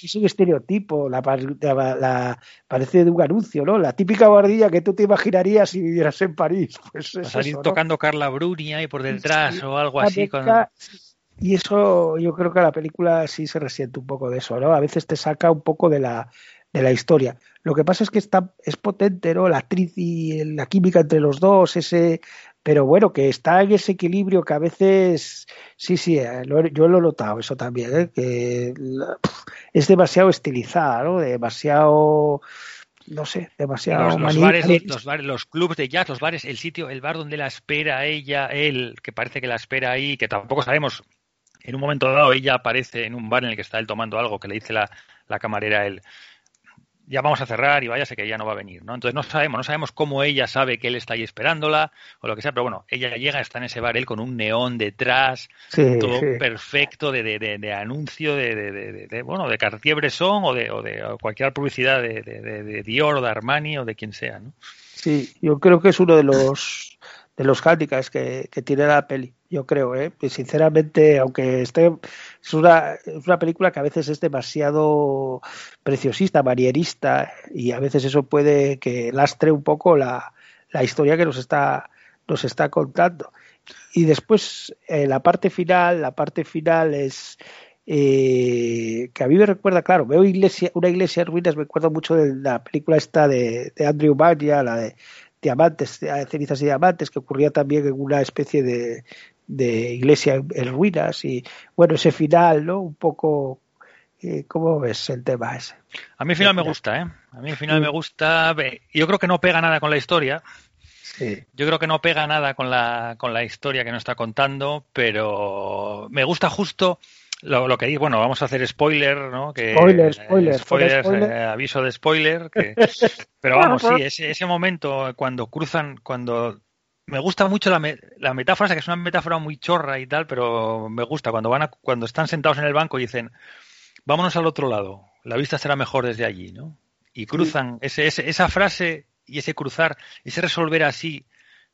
es un estereotipo, la, par- la- la- parece de un anuncio, ¿no? La típica guardilla que tú te imaginarías si vivieras en París. Pues es salir eso, ¿no? tocando Carla Bruni ahí por detrás Sí, o algo así. Con... Y eso, yo creo que la película sí se resiente un poco de eso, ¿no? A veces te saca un poco de la, de la historia. Lo que pasa es que está, es potente, ¿no? La actriz y la química entre los dos, ese, pero bueno, que está en ese equilibrio que a veces, sí, sí, eh, lo yo lo he notado eso también, ¿eh? que es demasiado estilizada, ¿no? Demasiado, no sé, demasiado los, los bares, los bares, los clubs de jazz, los bares, el sitio, el bar donde la espera ella, él, que parece que la espera ahí, que tampoco sabemos. En un momento dado ella aparece en un bar en el que está él tomando algo, que le dice la, la camarera a él, ya vamos a cerrar y váyase que ya no va a venir, ¿no? Entonces no sabemos, no sabemos cómo ella sabe que él está ahí esperándola o lo que sea, pero bueno, ella llega, está en ese bar, él con un neón detrás, Sí, todo sí. perfecto de, de, de- de anuncio de, bueno de Cartier-Bresson o de, o de o cualquier publicidad de, de- de- de Dior o de Armani o de quien sea, ¿no? Sí, yo creo que es uno de los de los handicaps que, que tiene la peli. Yo creo, ¿eh? Que sinceramente, aunque esté es una, es una película que a veces es demasiado preciosista, manierista y a veces eso puede que lastre un poco la, la historia que nos está nos está contando. Y después eh, la parte final, la parte final es eh, que a mí me recuerda, claro, veo iglesia, una iglesia en ruinas, me acuerdo mucho de la película esta de, de Andrew Baglia, la de Diamantes, cenizas y diamantes, que ocurría también en una especie de, de iglesia en, ruinas y bueno, ese final, ¿no? Un poco, eh, ¿cómo ves el tema ese? A mí al final me gusta, ¿eh? A mí al final me gusta. Yo creo que no pega nada con la historia. Sí. Yo creo que no pega nada con la, con la historia que nos está contando, pero me gusta justo lo, lo que digo. Bueno, vamos a hacer spoiler, ¿no? Que, Spoiler, spoiler, eh, spoiler. eh, aviso de spoiler. que- pero vamos, sí, ese, ese momento cuando cruzan, cuando me gusta mucho la, me- la metáfora, o sea, que es una metáfora muy chorra y tal, pero me gusta cuando van a- cuando están sentados en el banco y dicen, vámonos al otro lado, la vista será mejor desde allí, ¿no? Y cruzan, ese, ese- esa frase y ese cruzar, ese resolver así,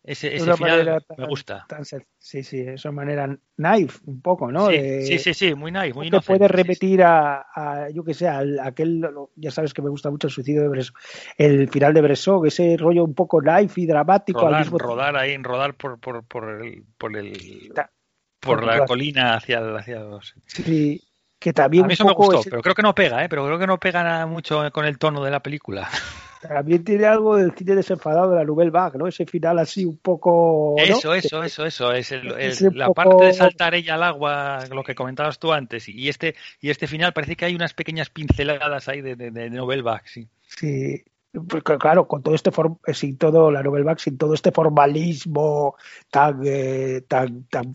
ese, ese final manera me tan- gusta. tan sí, sí, de esa manera knife, un poco, ¿no? Sí, De- sí, sí, sí, muy nice, muy que inocente, puede sí, repetir a, a, yo que sé, al- aquel, ya sabes que me gusta mucho el suicidio de Bresson, el final de Bresson, ese rollo un poco life y dramático al rodar, mismo tiempo. rodar ahí, rodar por, por, por el, por el, Ta- por la colina hacia, hacia los... Sí, que también A mí eso me gustó, pero creo que no pega, ¿eh? Pero creo que no pega nada mucho con el tono de la película. también tiene algo del cine desenfadado de la Nouvelle Vague, ¿no? Ese final así un poco... ¿no? Eso, eso, eso, eso. Es el- el- Es un la poco- parte de saltar ella al agua, lo que comentabas tú antes. Y este, y este final parece que hay unas pequeñas pinceladas ahí de, de, de Novel Back, sí. Sí, porque, claro, con todo este eh, sin todo la Nouvelle Vague, sin todo este formalismo tan eh, tan tan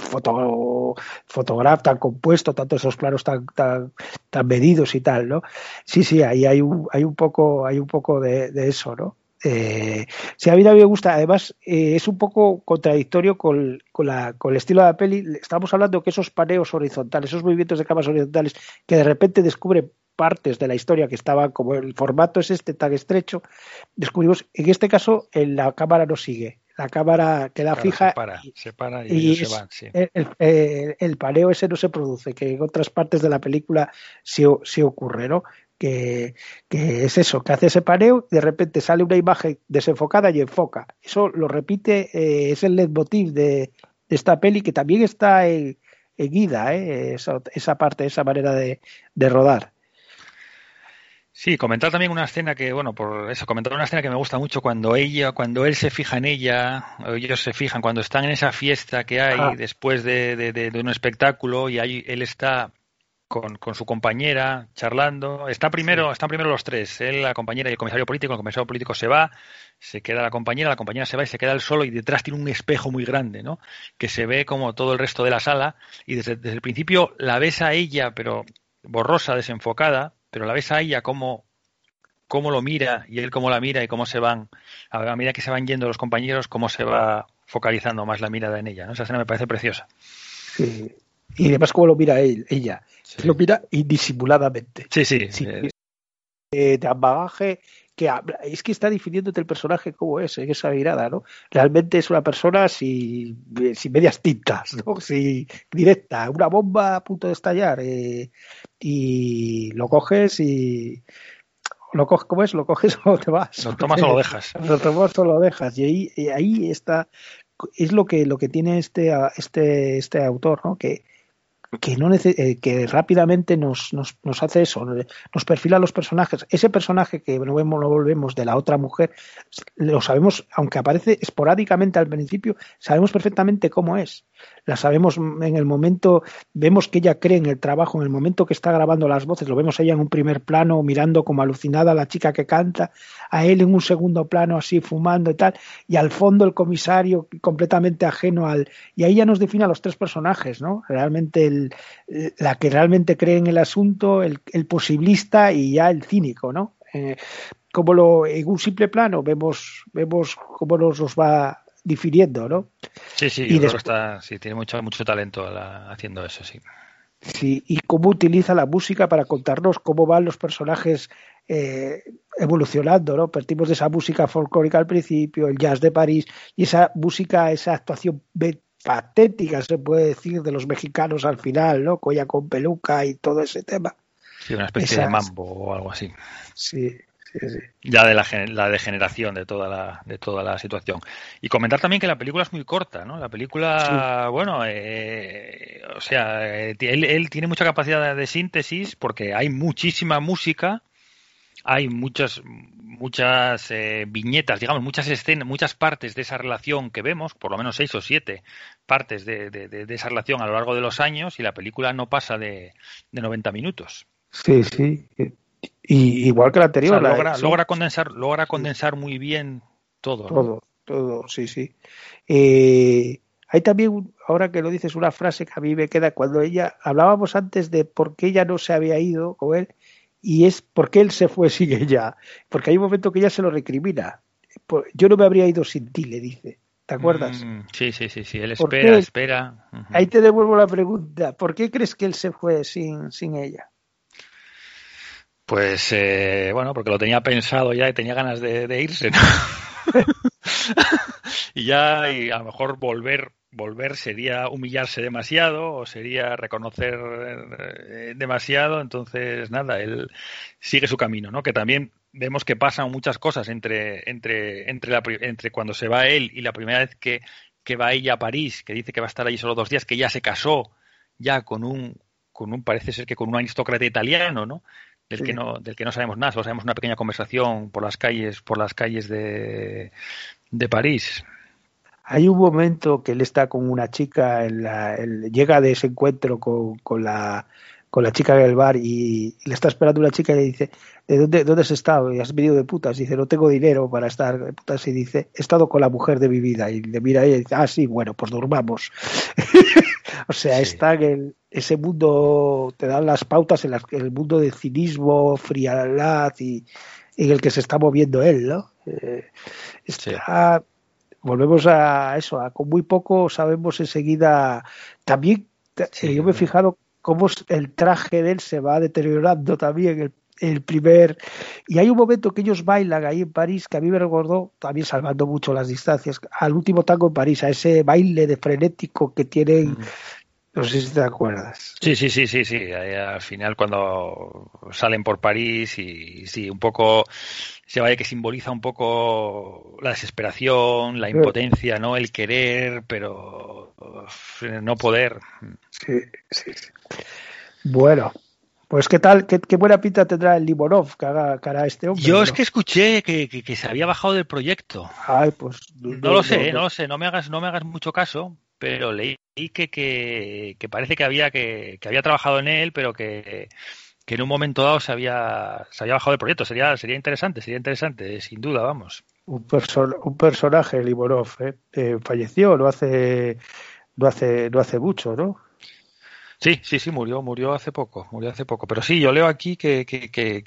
tan compuesto, tanto esos planos tan tan tan medidos y tal, ¿no? Sí, sí, ahí hay un hay un poco hay un poco de, eso, ¿no? Eh, sí, a mí me gusta. Además, eh, es un poco contradictorio con, con, la, con el estilo de la peli. Estamos hablando que esos paneos horizontales, esos movimientos de cámaras horizontales, que de repente descubren partes de la historia que estaban, como el formato es este tan estrecho, descubrimos, en este caso, en la cámara no sigue. La cámara queda Claro, fija se para, se para y, y ellos es- se van, sí. el, el- paneo ese no se produce, que en otras partes de la película sí, sí ocurre, ¿no? Que, que es eso, que hace ese paneo y de repente sale una imagen desenfocada y enfoca. Eso lo repite, eh, es el leitmotiv de, de esta peli que también está en, en Ida, ¿eh? esa, esa parte, esa manera de, de rodar. Sí, comentar también una escena que, bueno, por eso, comentar una escena que me gusta mucho cuando ella, cuando él se fija en ella, o ellos se fijan, cuando están en esa fiesta que hay Ah. después de, de- de- de un espectáculo y ahí él está con, con su compañera charlando. Está primero, están primero los tres, él, la compañera y el comisario político. El comisario político se va, se queda la compañera, la compañera se va y se queda él solo y detrás tiene un espejo muy grande, ¿no? Que se ve como todo el resto de la sala y desde, desde el principio la ves a ella, pero borrosa, desenfocada, pero la ves a ella como cómo lo mira y él cómo la mira y cómo se van, a la medida que se van yendo los compañeros, cómo se va focalizando más la mirada en ella. ¿no? Esa escena me parece preciosa. Sí. Y además cómo lo mira él, ella. Lo mira indisimuladamente. Sí, sí. Sí. eh, Eh, de bagaje que habla- es que está definiéndote el personaje como es, en esa mirada, ¿no? Realmente es una persona sin, sin medias tintas, ¿no? Sin, directa, una bomba a punto de estallar. eh, y lo coges y. Lo coges, ¿Cómo es? ¿Lo coges o te vas? lo tomas o lo dejas. Lo tomas o lo dejas. Y ahí, y ahí está. Es lo que, lo que tiene este, este, este autor, ¿no? Que, que, no eh, que rápidamente nos, nos, nos hace eso, nos perfila los personajes. Ese personaje que no vemos, no volvemos de la otra mujer, lo sabemos, aunque aparece esporádicamente al principio, sabemos perfectamente cómo es. La sabemos en el momento, vemos que ella cree en el trabajo, en el momento que está grabando las voces, lo vemos ella en un primer plano mirando como alucinada a la chica que canta, a él en un segundo plano así fumando y tal, y al fondo el comisario completamente ajeno al... Y ahí ya nos define a los tres personajes, ¿no? Realmente el, la que realmente cree en el asunto, el, el posibilista y ya el cínico, ¿no? Eh, como lo, en un simple plano vemos, vemos cómo nos va difiriendo, ¿no? Sí, sí, Y yo creo que después- está, sí, tiene mucho, mucho talento la- haciendo eso, sí. Sí, y cómo utiliza la música para contarnos cómo van los personajes eh, evolucionando, ¿no? Partimos de esa música folclórica al principio, el jazz de París, y esa música, esa actuación patética, se puede decir, de los mexicanos al final, ¿no? Colla con peluca y todo ese tema. Sí, una especie de mambo o algo así. Sí, sí, sí. Ya de la, la degeneración de toda la, de toda la situación. Y comentar también que la película es muy corta, ¿no? La película, bueno, eh, o sea, eh, él, él tiene mucha capacidad de síntesis porque hay muchísima música, hay muchas muchas eh, viñetas, digamos, muchas escenas, muchas partes de esa relación que vemos, por lo menos seis o siete partes de, de- de- esa relación a lo largo de los años y la película no pasa de, de 90 minutos. Sí, sí. Y, igual que la O anterior. sea, la- logra, condensar, logra condensar muy bien todo. ¿no? Todo, todo, sí, sí. Eh, hay también, ahora que lo dices, una frase que a mí me queda cuando ella, hablábamos antes de por qué ella no se había ido con él, y es por qué él se fue sin ella. Porque hay un momento que ella se lo recrimina. Yo no me habría ido sin ti, le dice. ¿Te acuerdas? Mm, sí, sí, sí, sí. Él ¿Por espera, qué? espera. Ahí te devuelvo la pregunta. ¿Por qué crees que él se fue sin, sin ella? Pues eh, bueno, porque lo tenía pensado ya y tenía ganas de, de irse. ¿no? y ya, y a lo mejor volver, volver sería humillarse demasiado o sería reconocer eh, demasiado. Entonces, nada, él sigue su camino, ¿no? Que también vemos que pasan muchas cosas entre, entre, entre, la, entre cuando se va él y la primera vez que, que va ella a París, que dice que va a estar allí solo dos días, que ya se casó ya con un, con un, parece ser que con un aristócrata italiano, ¿no? Del Sí. que no, del que no sabemos nada, solo sabemos una pequeña conversación por las calles, por las calles de, de París. Hay un momento que él está con una chica, en la- él llega de ese encuentro con, con la con la chica del bar y, le está esperando una chica y le dice, ¿de dónde, dónde has estado? Y has venido de putas. Dice, no tengo dinero para estar de putas. Y dice, he estado con la mujer de mi vida. Y le mira a ella y dice, ah, sí, bueno, pues durmamos. o sea, Sí. está en el- ese mundo, te dan las pautas en, las, en el mundo de cinismo, frialdad y en el que se está moviendo él, ¿no? Eh, está, volvemos a eso, a con muy poco sabemos enseguida. También eh, Sí, yo me he fijado cómo el traje de él se va deteriorando también. El, el primer. Y hay un momento que ellos bailan ahí en París que a mí me recordó, también salvando mucho las distancias, al último tango en París, a ese baile de frenético que tienen. Mm. No sé si te acuerdas. Sí, sí, sí, sí, sí. Al final cuando salen por París y sí, un poco se vaya que simboliza un poco la desesperación, la impotencia, ¿no? El querer, pero no poder. Sí, sí, sí. Bueno, pues qué tal, qué, qué buena pinta tendrá el Limonov que haga, que hará este hombre. Yo ¿no? es que escuché que, que- que se había bajado del proyecto. Ay, pues. No lo sé, no lo sé, no me hagas, no me hagas mucho caso, pero leí que, que, que parece que había que, que había trabajado en él, pero que, en un momento dado se había, se había bajado del proyecto. Sería, sería interesante, sería interesante, sin duda, vamos. Un, perso- un personaje, Limonov, ¿eh? Eh, falleció no hace, no hace, no hace mucho, ¿no? Sí, sí, sí, murió, murió hace poco, murió hace poco. Pero sí, yo leo aquí que, que, que,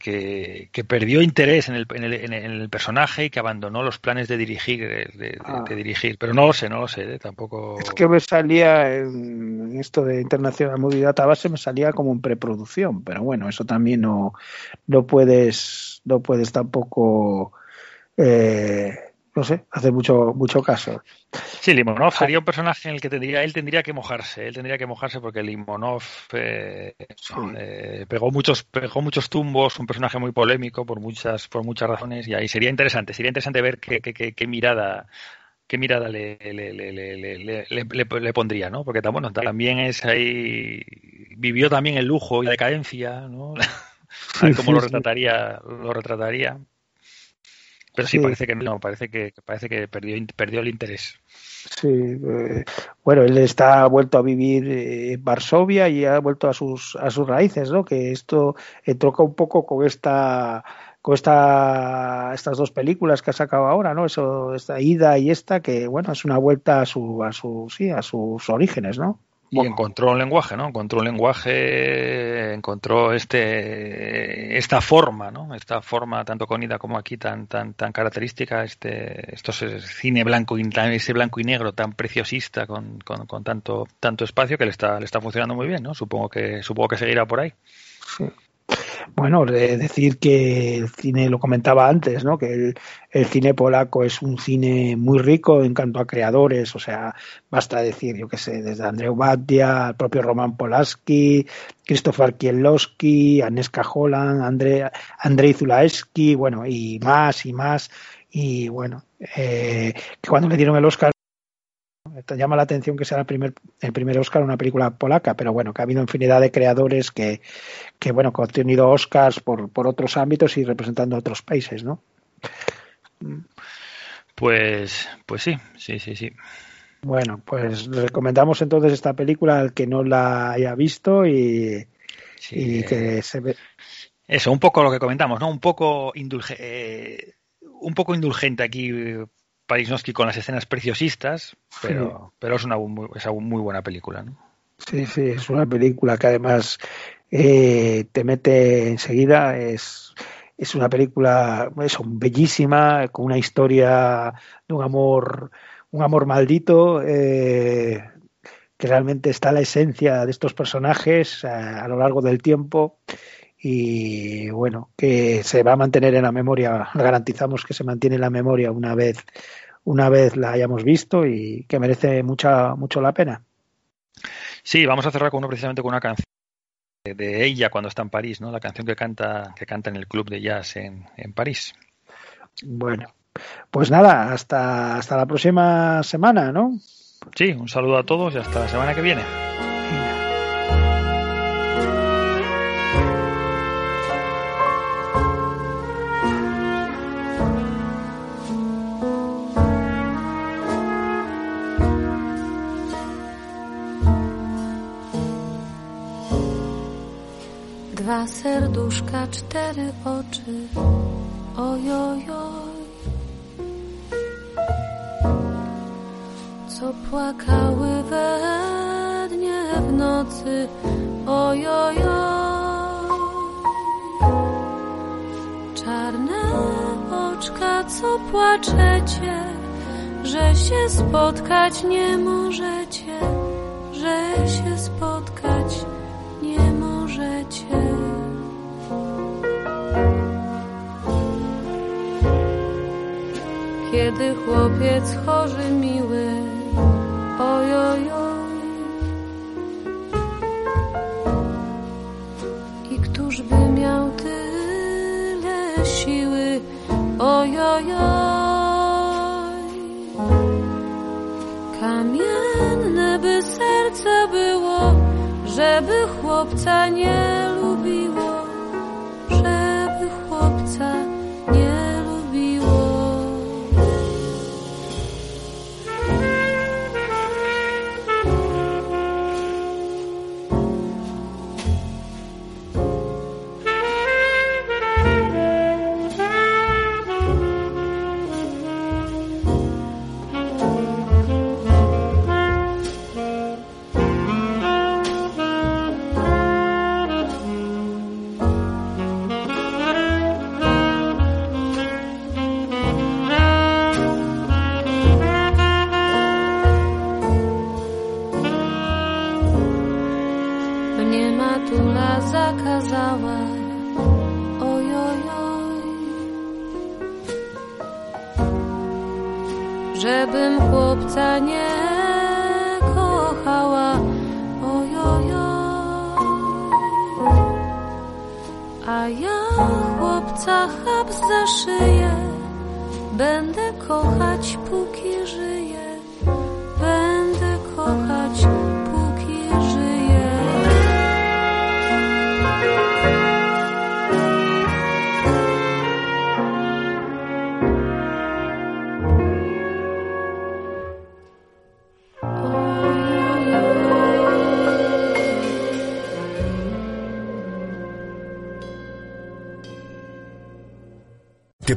que, perdió interés en el, en, el, en el personaje y que abandonó los planes de dirigir, de, de- Ah. de dirigir. Pero no lo sé, no lo sé, ¿eh? tampoco. Es que me salía en esto de International Movie Database me salía como en preproducción, pero bueno, eso también no, no puedes, no puedes tampoco, eh, no sé, hacer mucho, mucho caso. Sí, Limonov sería un personaje en el que tendría, él tendría que mojarse, él tendría que mojarse porque Limonov eh, eh, pegó muchos, pegó muchos tumbos, un personaje muy polémico por muchas, por muchas razones y ahí sería interesante, sería interesante ver qué, qué, qué, qué mirada, qué mirada le, le, le, le, pondría, ¿no? Porque bueno, también es ahí, vivió también el lujo y la decadencia, ¿no? A ver cómo lo retrataría, lo retrataría. Pero sí, Sí. parece que no, parece que parece que perdió, perdió el interés. Sí, eh, bueno, él está vuelto a vivir eh, en Varsovia y ha vuelto a sus a sus raíces, ¿no? Que esto eh, troca un poco con esta con esta estas dos películas que ha sacado ahora, ¿no? Eso esta ida y esta que bueno, es una vuelta a su a su sí, a sus orígenes, ¿no? Y encontró un lenguaje, ¿no? Encontró un lenguaje, encontró este esta forma, ¿no? Esta forma tanto con Ida como aquí tan tan tan característica, este estos es cine blanco y ese blanco y negro tan preciosista con, con, con tanto tanto espacio que le está le está funcionando muy bien, ¿no? Supongo que supongo que seguirá por ahí. Bueno, de decir que el cine, lo comentaba antes, ¿no? Que el, cine polaco es un cine muy rico en cuanto a creadores, o sea, basta decir, yo qué sé, desde Andrzej Wajda, el propio Roman Polanski, Krzysztof Kieslowski, Agnieszka Holland, André, Andrei Zulaewski, bueno, y más y más, y bueno, eh, que cuando le dieron el Oscar te llama la atención que sea el primer, el primer Oscar una película polaca, pero bueno, que ha habido infinidad de creadores que, que bueno, que han tenido Oscars por, por otros ámbitos y representando a otros países, ¿no? Pues pues sí, sí, sí, sí. Bueno, pues recomendamos entonces esta película al que no la haya visto y, y que se ve. Eso, un poco lo que comentamos, ¿no? Un poco indulge, eh, un poco indulgente aquí Parisnowski con las escenas preciosistas, pero, pero es una muy, es una muy buena película, ¿no? Sí, sí, es una película que además eh, te mete enseguida. Es, es una película eso, bellísima, con una historia de un amor, un amor maldito, eh, que realmente está la esencia de estos personajes eh, a lo largo del tiempo. Y bueno, que se va a mantener en la memoria, garantizamos que se mantiene en la memoria una vez, una vez la hayamos visto y que merece mucha, mucho la pena. Sí, vamos a cerrar con uno precisamente con una canción de, ella cuando está en París, ¿no? La canción que canta, que canta en el club de jazz en, en París. Bueno, pues nada, hasta, hasta la próxima semana, ¿no? Sí, un saludo a todos y hasta la semana que viene. Dwa serduszka, cztery oczy. Ojojoj. Co płakały we dnie w nocy. Ojojoj. Czarne oczka, co płaczecie, że się spotkać nie możecie, że się spotkać nie możecie. Kiedy chłopiec chory miły, ojojoj. I któż by miał tyle siły, ojojoj. Kamienne by serce było, żeby chłopca nie